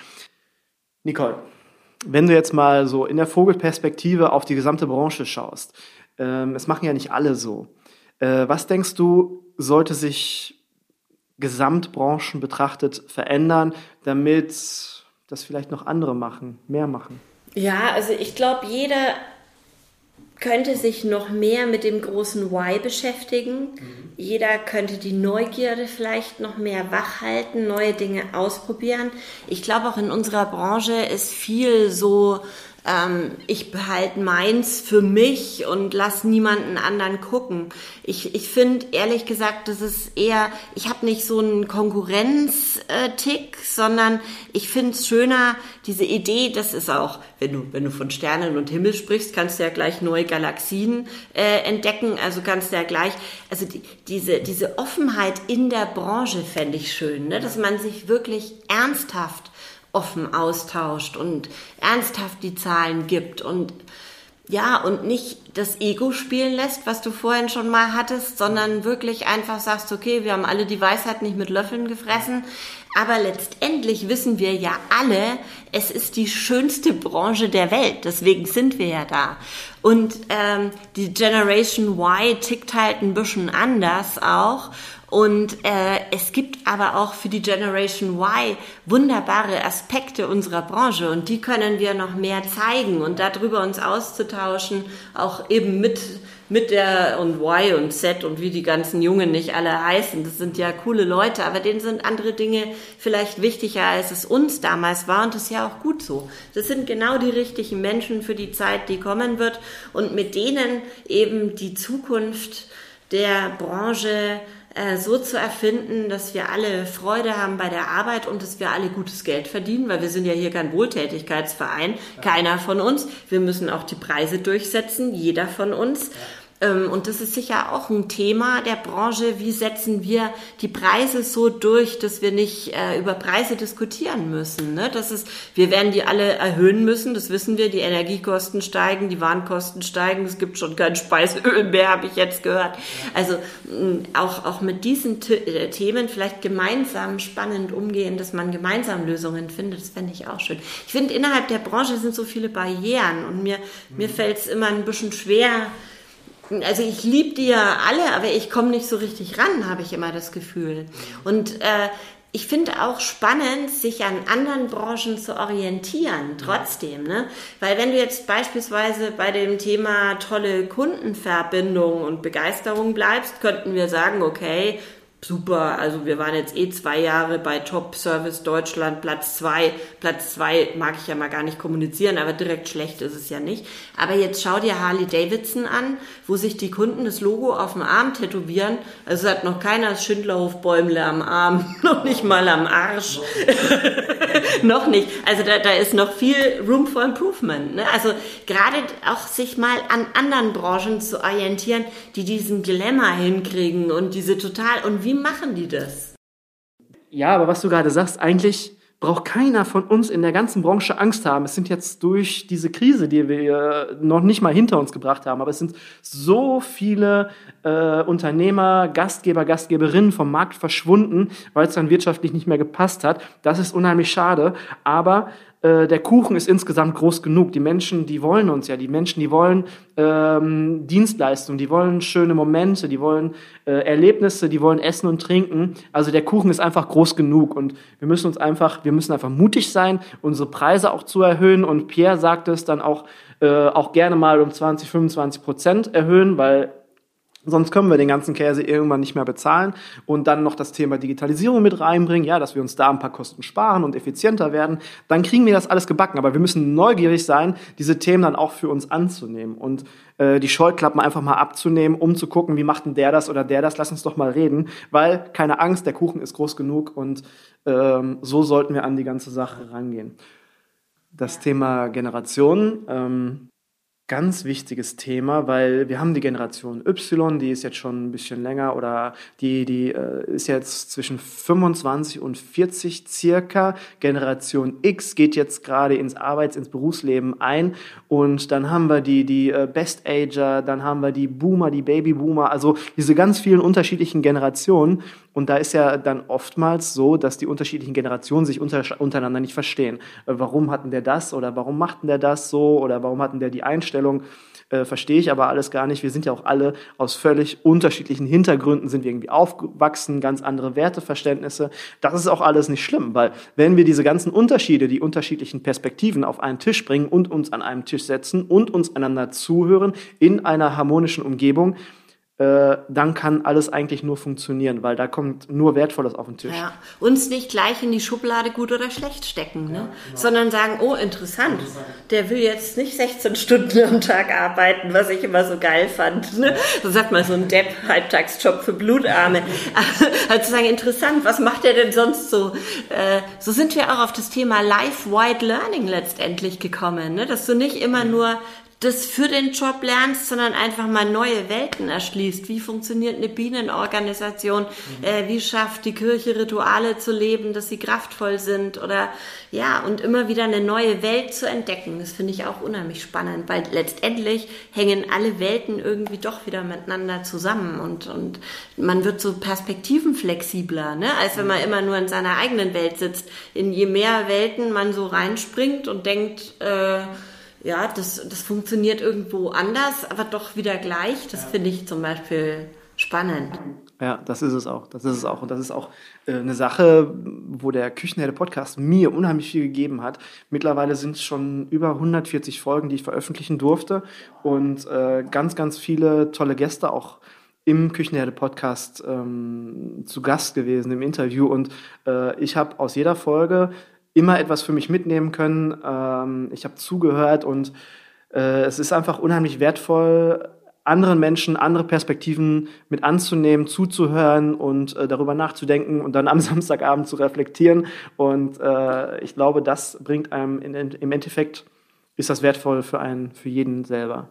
Nicole, wenn du jetzt mal so in der Vogelperspektive auf die gesamte Branche schaust, ähm, es machen ja nicht alle so. Äh, was denkst du, sollte sich Gesamtbranchen betrachtet verändern, damit das vielleicht noch andere machen, mehr machen? Ja, also ich glaube, jeder könnte sich noch mehr mit dem großen Why beschäftigen. Mhm. Jeder könnte die Neugierde vielleicht noch mehr wachhalten, neue Dinge ausprobieren. Ich glaube, auch in unserer Branche ist viel so ähm, ich behalte meins für mich und lass niemanden anderen gucken. Ich, ich finde ehrlich gesagt, das ist eher, ich habe nicht so einen Konkurrenztick, sondern ich finde es schöner, diese Idee, das ist auch, wenn du, wenn du von Sternen und Himmel sprichst, kannst du ja gleich neue Galaxien äh, entdecken, also kannst du ja gleich, also die, diese, diese Offenheit in der Branche fände ich schön, ne? dass man sich wirklich ernsthaft offen austauscht und ernsthaft die Zahlen gibt und ja, und nicht das Ego spielen lässt, was du vorhin schon mal hattest, sondern wirklich einfach sagst, okay, wir haben alle die Weisheit nicht mit Löffeln gefressen, aber letztendlich wissen wir ja alle, es ist die schönste Branche der Welt, deswegen sind wir ja da. Und ähm, die Generation Y tickt halt ein bisschen anders auch und äh, es gibt aber auch für die Generation Y wunderbare Aspekte unserer Branche und die können wir noch mehr zeigen und darüber uns auszutauschen, auch eben mit mit der und Y und Z und wie die ganzen Jungen nicht alle heißen. Das sind ja coole Leute, aber denen sind andere Dinge vielleicht wichtiger, als es uns damals war und das ist ja auch gut so. Das sind genau die richtigen Menschen für die Zeit, die kommen wird und mit denen eben die Zukunft der Branche äh, so zu erfinden, dass wir alle Freude haben bei der Arbeit und dass wir alle gutes Geld verdienen, weil wir sind ja hier kein Wohltätigkeitsverein, keiner von uns. Wir müssen auch die Preise durchsetzen, jeder von uns. Ähm, und das ist sicher auch ein Thema der Branche. Wie setzen wir die Preise so durch, dass wir nicht äh, über Preise diskutieren müssen? Ne? Das ist, wir werden die alle erhöhen müssen, das wissen wir. Die Energiekosten steigen, die Warenkosten steigen. Es gibt schon kein Speiseöl mehr, habe ich jetzt gehört. Also auch, auch mit diesen äh, Themen vielleicht gemeinsam spannend umgehen, dass man gemeinsam Lösungen findet, das fände ich auch schön. Ich finde, innerhalb der Branche sind so viele Barrieren und mir, mhm. mir fällt es immer ein bisschen schwer, also ich liebe die ja alle, aber ich komme nicht so richtig ran, habe ich immer das Gefühl. Und äh, ich finde auch spannend, sich an anderen Branchen zu orientieren, trotzdem, ne? Weil wenn du jetzt beispielsweise bei dem Thema tolle Kundenverbindung und Begeisterung bleibst, könnten wir sagen, okay, super. Also wir waren jetzt eh zwei Jahre bei Top Service Deutschland, Platz zwei. Platz zwei mag ich ja mal gar nicht kommunizieren, aber direkt schlecht ist es ja nicht. Aber jetzt schau dir Harley Davidson an, wo sich die Kunden das Logo auf dem Arm tätowieren. Also hat noch keiner Schindlerhofbäumle am Arm, noch nicht mal am Arsch. noch nicht. Also da, da ist noch viel Room for Improvement. Ne? Also gerade auch sich mal an anderen Branchen zu orientieren, die diesen Glamour hinkriegen und diese total und wie wie machen die das? Ja, aber was du gerade sagst, eigentlich braucht keiner von uns in der ganzen Branche Angst haben. Es sind jetzt durch diese Krise, die wir noch nicht mal hinter uns gebracht haben, aber es sind so viele äh, Unternehmer, Gastgeber, Gastgeberinnen vom Markt verschwunden, weil es dann wirtschaftlich nicht mehr gepasst hat. Das ist unheimlich schade. Aber äh, der Kuchen ist insgesamt groß genug. Die Menschen, die wollen uns ja. Die Menschen, die wollen ähm, Dienstleistungen, die wollen schöne Momente, die wollen äh, Erlebnisse, die wollen Essen und Trinken. Also der Kuchen ist einfach groß genug und wir müssen uns einfach, wir müssen einfach mutig sein, unsere Preise auch zu erhöhen. Und Pierre sagt es dann auch, äh, auch gerne mal um 20, 25 Prozent erhöhen, weil Sonst können wir den ganzen Käse irgendwann nicht mehr bezahlen und dann noch das Thema Digitalisierung mit reinbringen, ja, dass wir uns da ein paar Kosten sparen und effizienter werden. Dann kriegen wir das alles gebacken. Aber wir müssen neugierig sein, diese Themen dann auch für uns anzunehmen und äh, die Scheuklappen einfach mal abzunehmen, um zu gucken, wie macht denn der das oder der das. Lass uns doch mal reden, weil keine Angst, der Kuchen ist groß genug und ähm, so sollten wir an die ganze Sache rangehen. Das Thema Generation. Ähm, ganz wichtiges Thema, weil wir haben die Generation Y, die ist jetzt schon ein bisschen länger oder die, die äh, ist jetzt zwischen 25 und 40 circa. Generation X geht jetzt gerade ins Arbeits-, ins Berufsleben ein und dann haben wir die, die äh, Best-Ager, dann haben wir die Boomer, die Babyboomer, also diese ganz vielen unterschiedlichen Generationen und da ist ja dann oftmals so, dass die unterschiedlichen Generationen sich unter, untereinander nicht verstehen. Äh, warum hatten der das oder warum machten der das so oder warum hatten der die Einstellung? Äh, verstehe ich aber alles gar nicht. Wir sind ja auch alle aus völlig unterschiedlichen Hintergründen, sind wir irgendwie aufgewachsen, ganz andere Werteverständnisse. Das ist auch alles nicht schlimm, weil wenn wir diese ganzen Unterschiede, die unterschiedlichen Perspektiven auf einen Tisch bringen und uns an einem Tisch setzen und uns einander zuhören in einer harmonischen Umgebung, äh, dann kann alles eigentlich nur funktionieren, weil da kommt nur Wertvolles auf den Tisch. Ja. Uns nicht gleich in die Schublade gut oder schlecht stecken, ne? Ja, genau. sondern sagen, oh interessant, der will jetzt nicht 16 Stunden am Tag arbeiten, was ich immer so geil fand. Ne? So sagt man so ein Depp, Halbtagsjob für Blutarme. also sagen, interessant, was macht er denn sonst so? Äh, so sind wir auch auf das Thema Life-Wide Learning letztendlich gekommen, ne? dass du nicht immer nur das für den Job lernst, sondern einfach mal neue Welten erschließt. Wie funktioniert eine Bienenorganisation? Mhm. Äh, wie schafft die Kirche Rituale zu leben, dass sie kraftvoll sind? Oder ja, und immer wieder eine neue Welt zu entdecken. Das finde ich auch unheimlich spannend, weil letztendlich hängen alle Welten irgendwie doch wieder miteinander zusammen und, und man wird so perspektivenflexibler, ne? als wenn man mhm. immer nur in seiner eigenen Welt sitzt. In je mehr Welten man so reinspringt und denkt, äh, ja, das, das funktioniert irgendwo anders, aber doch wieder gleich. Das ja. finde ich zum Beispiel spannend. Ja, das ist es auch. Das ist es auch. Und das ist auch äh, eine Sache, wo der Küchenherde Podcast mir unheimlich viel gegeben hat. Mittlerweile sind es schon über 140 Folgen, die ich veröffentlichen durfte und äh, ganz, ganz viele tolle Gäste auch im Küchenherde Podcast ähm, zu Gast gewesen im Interview und äh, ich habe aus jeder Folge immer etwas für mich mitnehmen können. Ähm, ich habe zugehört und äh, es ist einfach unheimlich wertvoll, anderen Menschen andere Perspektiven mit anzunehmen, zuzuhören und äh, darüber nachzudenken und dann am Samstagabend zu reflektieren. Und äh, ich glaube, das bringt einem in, in, im Endeffekt ist das wertvoll für einen, für jeden selber.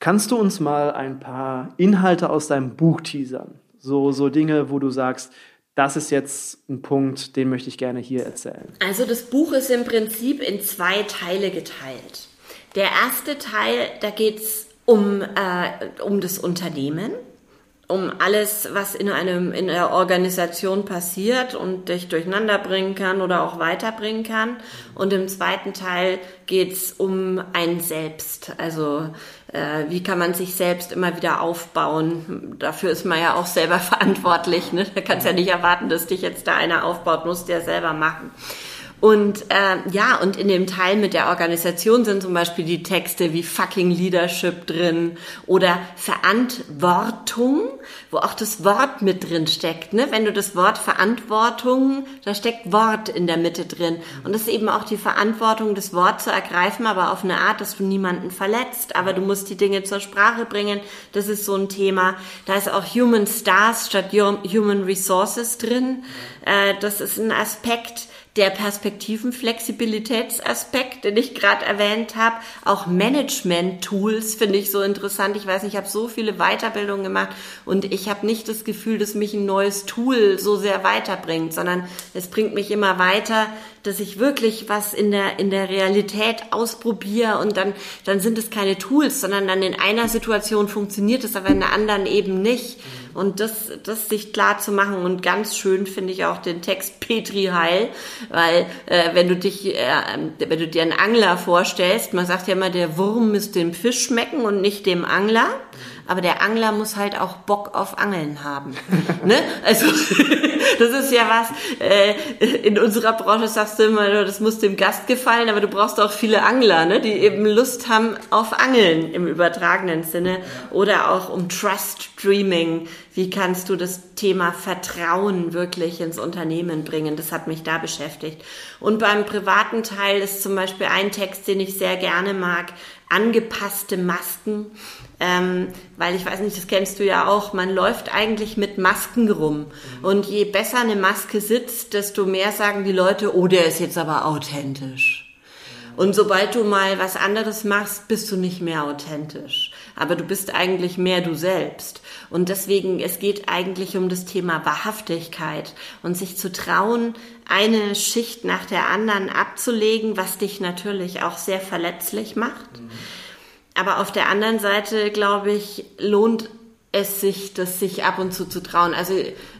Kannst du uns mal ein paar Inhalte aus deinem Buch teasern? So, so Dinge, wo du sagst, das ist jetzt ein Punkt, den möchte ich gerne hier erzählen. Also das Buch ist im Prinzip in zwei Teile geteilt. Der erste Teil, da geht es um, äh, um das Unternehmen um alles, was in einem in der Organisation passiert und dich durcheinander bringen kann oder auch weiterbringen kann. Und im zweiten Teil geht's um ein Selbst. Also äh, wie kann man sich selbst immer wieder aufbauen? Dafür ist man ja auch selber verantwortlich. Ne? Da kannst ja nicht erwarten, dass dich jetzt da einer aufbaut, musst du ja selber machen. Und äh, ja, und in dem Teil mit der Organisation sind zum Beispiel die Texte wie fucking Leadership drin oder Verantwortung, wo auch das Wort mit drin steckt. Ne? Wenn du das Wort Verantwortung, da steckt Wort in der Mitte drin. Und das ist eben auch die Verantwortung, das Wort zu ergreifen, aber auf eine Art, dass du niemanden verletzt. Aber du musst die Dinge zur Sprache bringen. Das ist so ein Thema. Da ist auch Human Stars statt Human Resources drin. Äh, das ist ein Aspekt der Perspektivenflexibilitätsaspekt, den ich gerade erwähnt habe, auch Management-Tools finde ich so interessant. Ich weiß nicht, ich habe so viele Weiterbildungen gemacht und ich habe nicht das Gefühl, dass mich ein neues Tool so sehr weiterbringt, sondern es bringt mich immer weiter, dass ich wirklich was in der, in der Realität ausprobiere und dann, dann sind es keine Tools, sondern dann in einer Situation funktioniert es, aber in der anderen eben nicht. Und das, das sich klar zu machen und ganz schön finde ich auch den Text Petri Heil, weil äh, wenn du dich, äh, wenn du dir einen Angler vorstellst, man sagt ja immer, der Wurm müsste dem Fisch schmecken und nicht dem Angler aber der Angler muss halt auch Bock auf Angeln haben. ne? Also das ist ja was, äh, in unserer Branche sagst du immer, das muss dem Gast gefallen, aber du brauchst auch viele Angler, ne? die eben Lust haben auf Angeln im übertragenen Sinne oder auch um Trust Dreaming. Wie kannst du das Thema Vertrauen wirklich ins Unternehmen bringen? Das hat mich da beschäftigt. Und beim privaten Teil ist zum Beispiel ein Text, den ich sehr gerne mag, angepasste Masken, ähm, weil ich weiß nicht, das kennst du ja auch, man läuft eigentlich mit Masken rum. Und je besser eine Maske sitzt, desto mehr sagen die Leute, oh, der ist jetzt aber authentisch. Und sobald du mal was anderes machst, bist du nicht mehr authentisch. Aber du bist eigentlich mehr du selbst. Und deswegen, es geht eigentlich um das Thema Wahrhaftigkeit und sich zu trauen, eine Schicht nach der anderen abzulegen, was dich natürlich auch sehr verletzlich macht. Mhm. Aber auf der anderen Seite, glaube ich, lohnt es sich, das sich ab und zu zu trauen. Also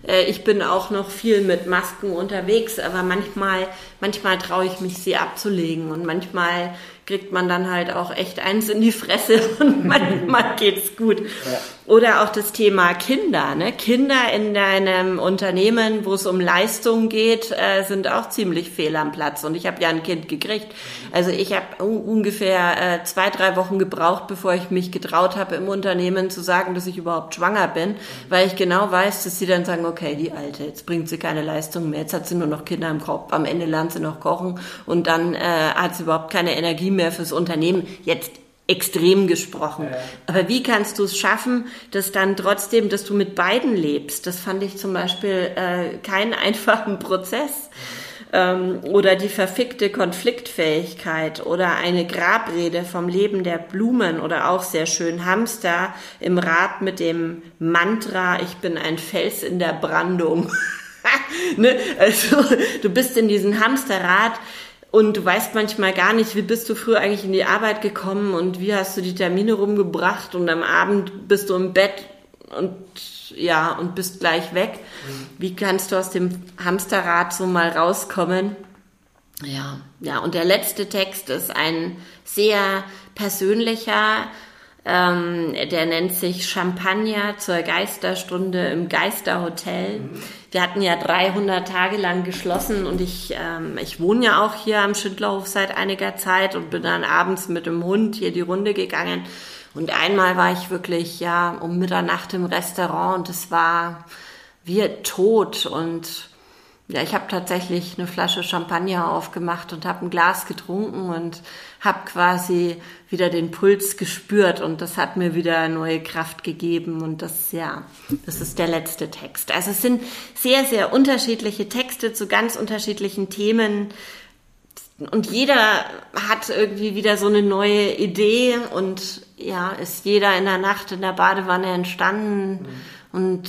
äh, ich bin auch noch viel mit Masken unterwegs, aber manchmal, manchmal traue ich mich, sie abzulegen und manchmal kriegt man dann halt auch echt eins in die Fresse und manchmal geht's gut. Ja. Oder auch das Thema Kinder. Ne? Kinder in deinem Unternehmen, wo es um Leistung geht, äh, sind auch ziemlich fehl am Platz. Und ich habe ja ein Kind gekriegt. Also ich habe ungefähr äh, zwei, drei Wochen gebraucht, bevor ich mich getraut habe, im Unternehmen zu sagen, dass ich überhaupt schwanger bin, weil ich genau weiß, dass sie dann sagen, okay, die Alte, jetzt bringt sie keine Leistung mehr, jetzt hat sie nur noch Kinder im Kopf, am Ende lernt sie noch kochen und dann äh, hat sie überhaupt keine Energie mehr fürs Unternehmen. Jetzt extrem gesprochen. Ja. Aber wie kannst du es schaffen, dass dann trotzdem, dass du mit beiden lebst? Das fand ich zum Beispiel äh, keinen einfachen Prozess. Ähm, oder die verfickte Konfliktfähigkeit oder eine Grabrede vom Leben der Blumen oder auch sehr schön Hamster im Rad mit dem Mantra, ich bin ein Fels in der Brandung. ne? Also du bist in diesem Hamsterrad, und du weißt manchmal gar nicht, wie bist du früher eigentlich in die Arbeit gekommen und wie hast du die Termine rumgebracht und am Abend bist du im Bett und ja, und bist gleich weg. Mhm. Wie kannst du aus dem Hamsterrad so mal rauskommen? Ja, ja, und der letzte Text ist ein sehr persönlicher, ähm, der nennt sich Champagner zur Geisterstunde im Geisterhotel. Mhm. Wir hatten ja 300 Tage lang geschlossen und ich, ähm, ich wohne ja auch hier am Schindlerhof seit einiger Zeit und bin dann abends mit dem Hund hier die Runde gegangen. Und einmal war ich wirklich ja um Mitternacht im Restaurant und es war wie tot und ja, ich habe tatsächlich eine Flasche Champagner aufgemacht und habe ein Glas getrunken und habe quasi wieder den Puls gespürt und das hat mir wieder neue Kraft gegeben und das ja, das ist der letzte Text. Also es sind sehr sehr unterschiedliche Texte zu ganz unterschiedlichen Themen. und jeder hat irgendwie wieder so eine neue Idee und ja, ist jeder in der Nacht in der Badewanne entstanden mhm. und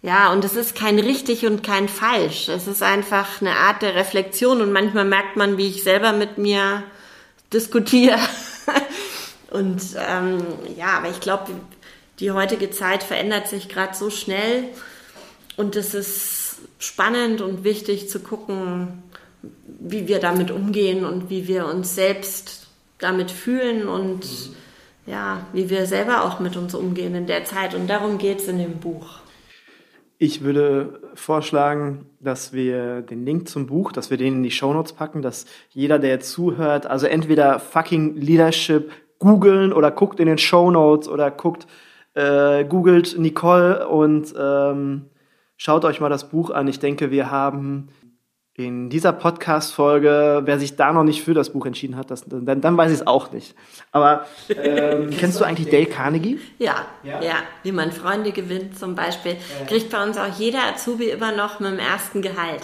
ja, und es ist kein richtig und kein falsch. Es ist einfach eine Art der Reflexion und manchmal merkt man, wie ich selber mit mir diskutiere. und ähm, ja, aber ich glaube, die heutige Zeit verändert sich gerade so schnell und es ist spannend und wichtig zu gucken, wie wir damit umgehen und wie wir uns selbst damit fühlen und mhm. ja, wie wir selber auch mit uns umgehen in der Zeit. Und darum geht es in dem Buch. Ich würde vorschlagen, dass wir den Link zum Buch, dass wir den in die Shownotes packen, dass jeder, der zuhört, also entweder fucking Leadership googeln oder guckt in den Shownotes oder guckt, äh, googelt Nicole und ähm, schaut euch mal das Buch an. Ich denke, wir haben in dieser Podcast-Folge, wer sich da noch nicht für das Buch entschieden hat, das, dann, dann weiß ich es auch nicht. Aber ähm, kennst du eigentlich Dale Carnegie? Ja, ja, ja, wie man Freunde gewinnt zum Beispiel. Ja. Kriegt bei uns auch jeder Azubi immer noch mit dem ersten Gehalt.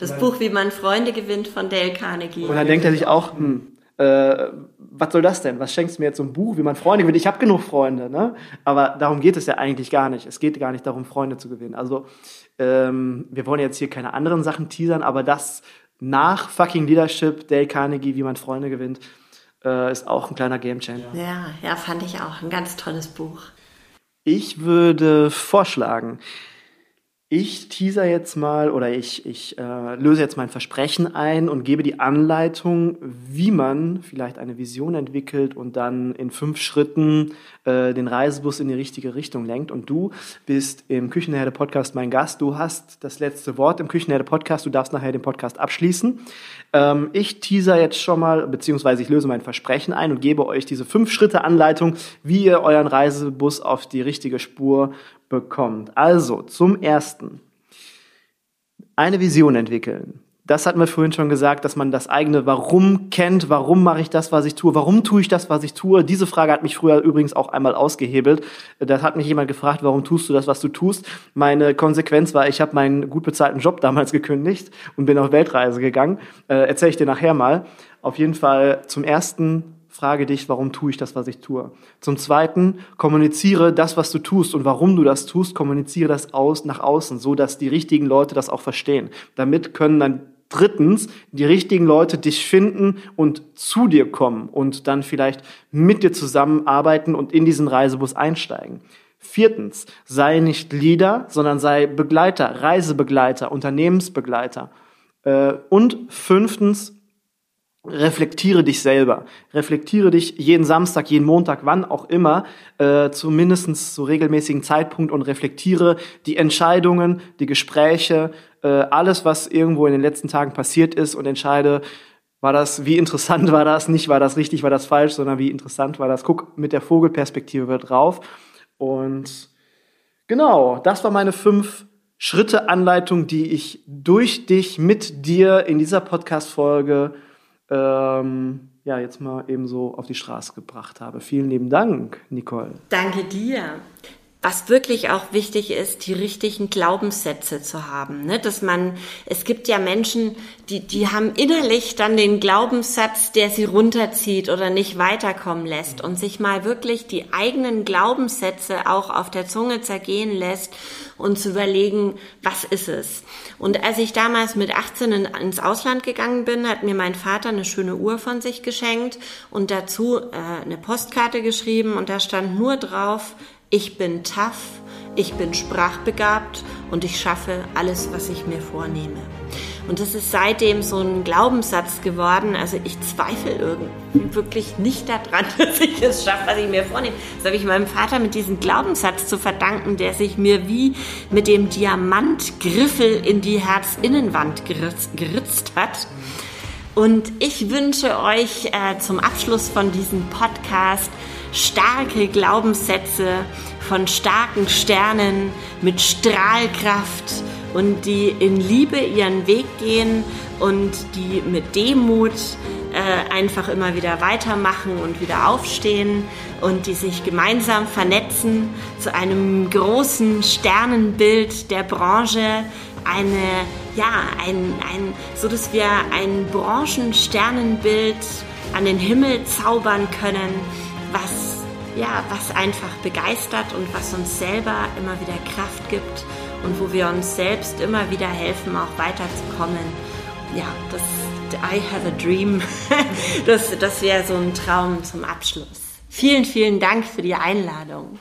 Das ja. Buch Wie man Freunde gewinnt von Dale Carnegie. Und dann denkt er sich auch, hm, äh, was soll das denn? Was schenkst du mir jetzt so ein Buch, wie man Freunde gewinnt? Ich habe genug Freunde, ne? Aber darum geht es ja eigentlich gar nicht. Es geht gar nicht darum, Freunde zu gewinnen. Also ähm, wir wollen jetzt hier keine anderen Sachen teasern, aber das nach fucking Leadership, Dale Carnegie, wie man Freunde gewinnt, äh, ist auch ein kleiner Game Changer. Ja, ja, fand ich auch. Ein ganz tolles Buch. Ich würde vorschlagen, ich teaser jetzt mal oder ich, ich äh, löse jetzt mein Versprechen ein und gebe die Anleitung, wie man vielleicht eine Vision entwickelt und dann in fünf Schritten äh, den Reisebus in die richtige Richtung lenkt. Und du bist im Küchenherde Podcast mein Gast. Du hast das letzte Wort im Küchenherde Podcast. Du darfst nachher den Podcast abschließen. Ähm, ich teaser jetzt schon mal, beziehungsweise ich löse mein Versprechen ein und gebe euch diese fünf Schritte Anleitung, wie ihr euren Reisebus auf die richtige Spur bekommt. Also zum ersten eine Vision entwickeln. Das hatten wir vorhin schon gesagt, dass man das eigene Warum kennt. Warum mache ich das, was ich tue? Warum tue ich das, was ich tue? Diese Frage hat mich früher übrigens auch einmal ausgehebelt. Da hat mich jemand gefragt, warum tust du das, was du tust? Meine Konsequenz war, ich habe meinen gut bezahlten Job damals gekündigt und bin auf Weltreise gegangen. Äh, Erzähle ich dir nachher mal. Auf jeden Fall zum ersten frage dich, warum tue ich das, was ich tue. Zum Zweiten, kommuniziere das, was du tust und warum du das tust, kommuniziere das aus, nach außen, so dass die richtigen Leute das auch verstehen. Damit können dann drittens die richtigen Leute dich finden und zu dir kommen und dann vielleicht mit dir zusammenarbeiten und in diesen Reisebus einsteigen. Viertens, sei nicht Leader, sondern sei Begleiter, Reisebegleiter, Unternehmensbegleiter. Äh, und fünftens, reflektiere dich selber. Reflektiere dich jeden Samstag, jeden Montag, wann auch immer, äh, zu mindestens zu regelmäßigen Zeitpunkt und reflektiere die Entscheidungen, die Gespräche, äh, alles, was irgendwo in den letzten Tagen passiert ist und entscheide, war das, wie interessant war das, nicht war das richtig, war das falsch, sondern wie interessant war das. Guck mit der Vogelperspektive drauf. Und genau, das war meine fünf Schritte Anleitung, die ich durch dich mit dir in dieser Podcast-Folge ähm, ja, jetzt mal eben so auf die Straße gebracht habe. Vielen lieben Dank, Nicole. Danke dir. Was wirklich auch wichtig ist, die richtigen Glaubenssätze zu haben. Ne? Dass man, es gibt ja Menschen, die, die haben innerlich dann den Glaubenssatz, der sie runterzieht oder nicht weiterkommen lässt und sich mal wirklich die eigenen Glaubenssätze auch auf der Zunge zergehen lässt und zu überlegen, was ist es? Und als ich damals mit 18 ins Ausland gegangen bin, hat mir mein Vater eine schöne Uhr von sich geschenkt und dazu äh, eine Postkarte geschrieben und da stand nur drauf, ich bin tough, ich bin sprachbegabt und ich schaffe alles, was ich mir vornehme. Und das ist seitdem so ein Glaubenssatz geworden. Also ich zweifle irgendwie wirklich nicht daran, dass ich es schaffe, was ich mir vornehme. Das habe ich meinem Vater mit diesem Glaubenssatz zu verdanken, der sich mir wie mit dem Diamantgriffel in die Herzinnenwand geritzt, hat. Und ich wünsche euch äh, zum Abschluss von diesem Podcast starke Glaubenssätze von starken Sternen mit Strahlkraft und die in Liebe ihren Weg gehen und die mit Demut äh, einfach immer wieder weitermachen und wieder aufstehen und die sich gemeinsam vernetzen zu einem großen Sternenbild der Branche, eine ja, ein, ein, so dass wir ein Branchensternenbild an den Himmel zaubern können, was, ja, was einfach begeistert und was uns selber immer wieder Kraft gibt und wo wir uns selbst immer wieder helfen, auch weiterzukommen. Ja, das I have a dream. das das wäre so ein Traum zum Abschluss. Vielen, vielen Dank für die Einladung.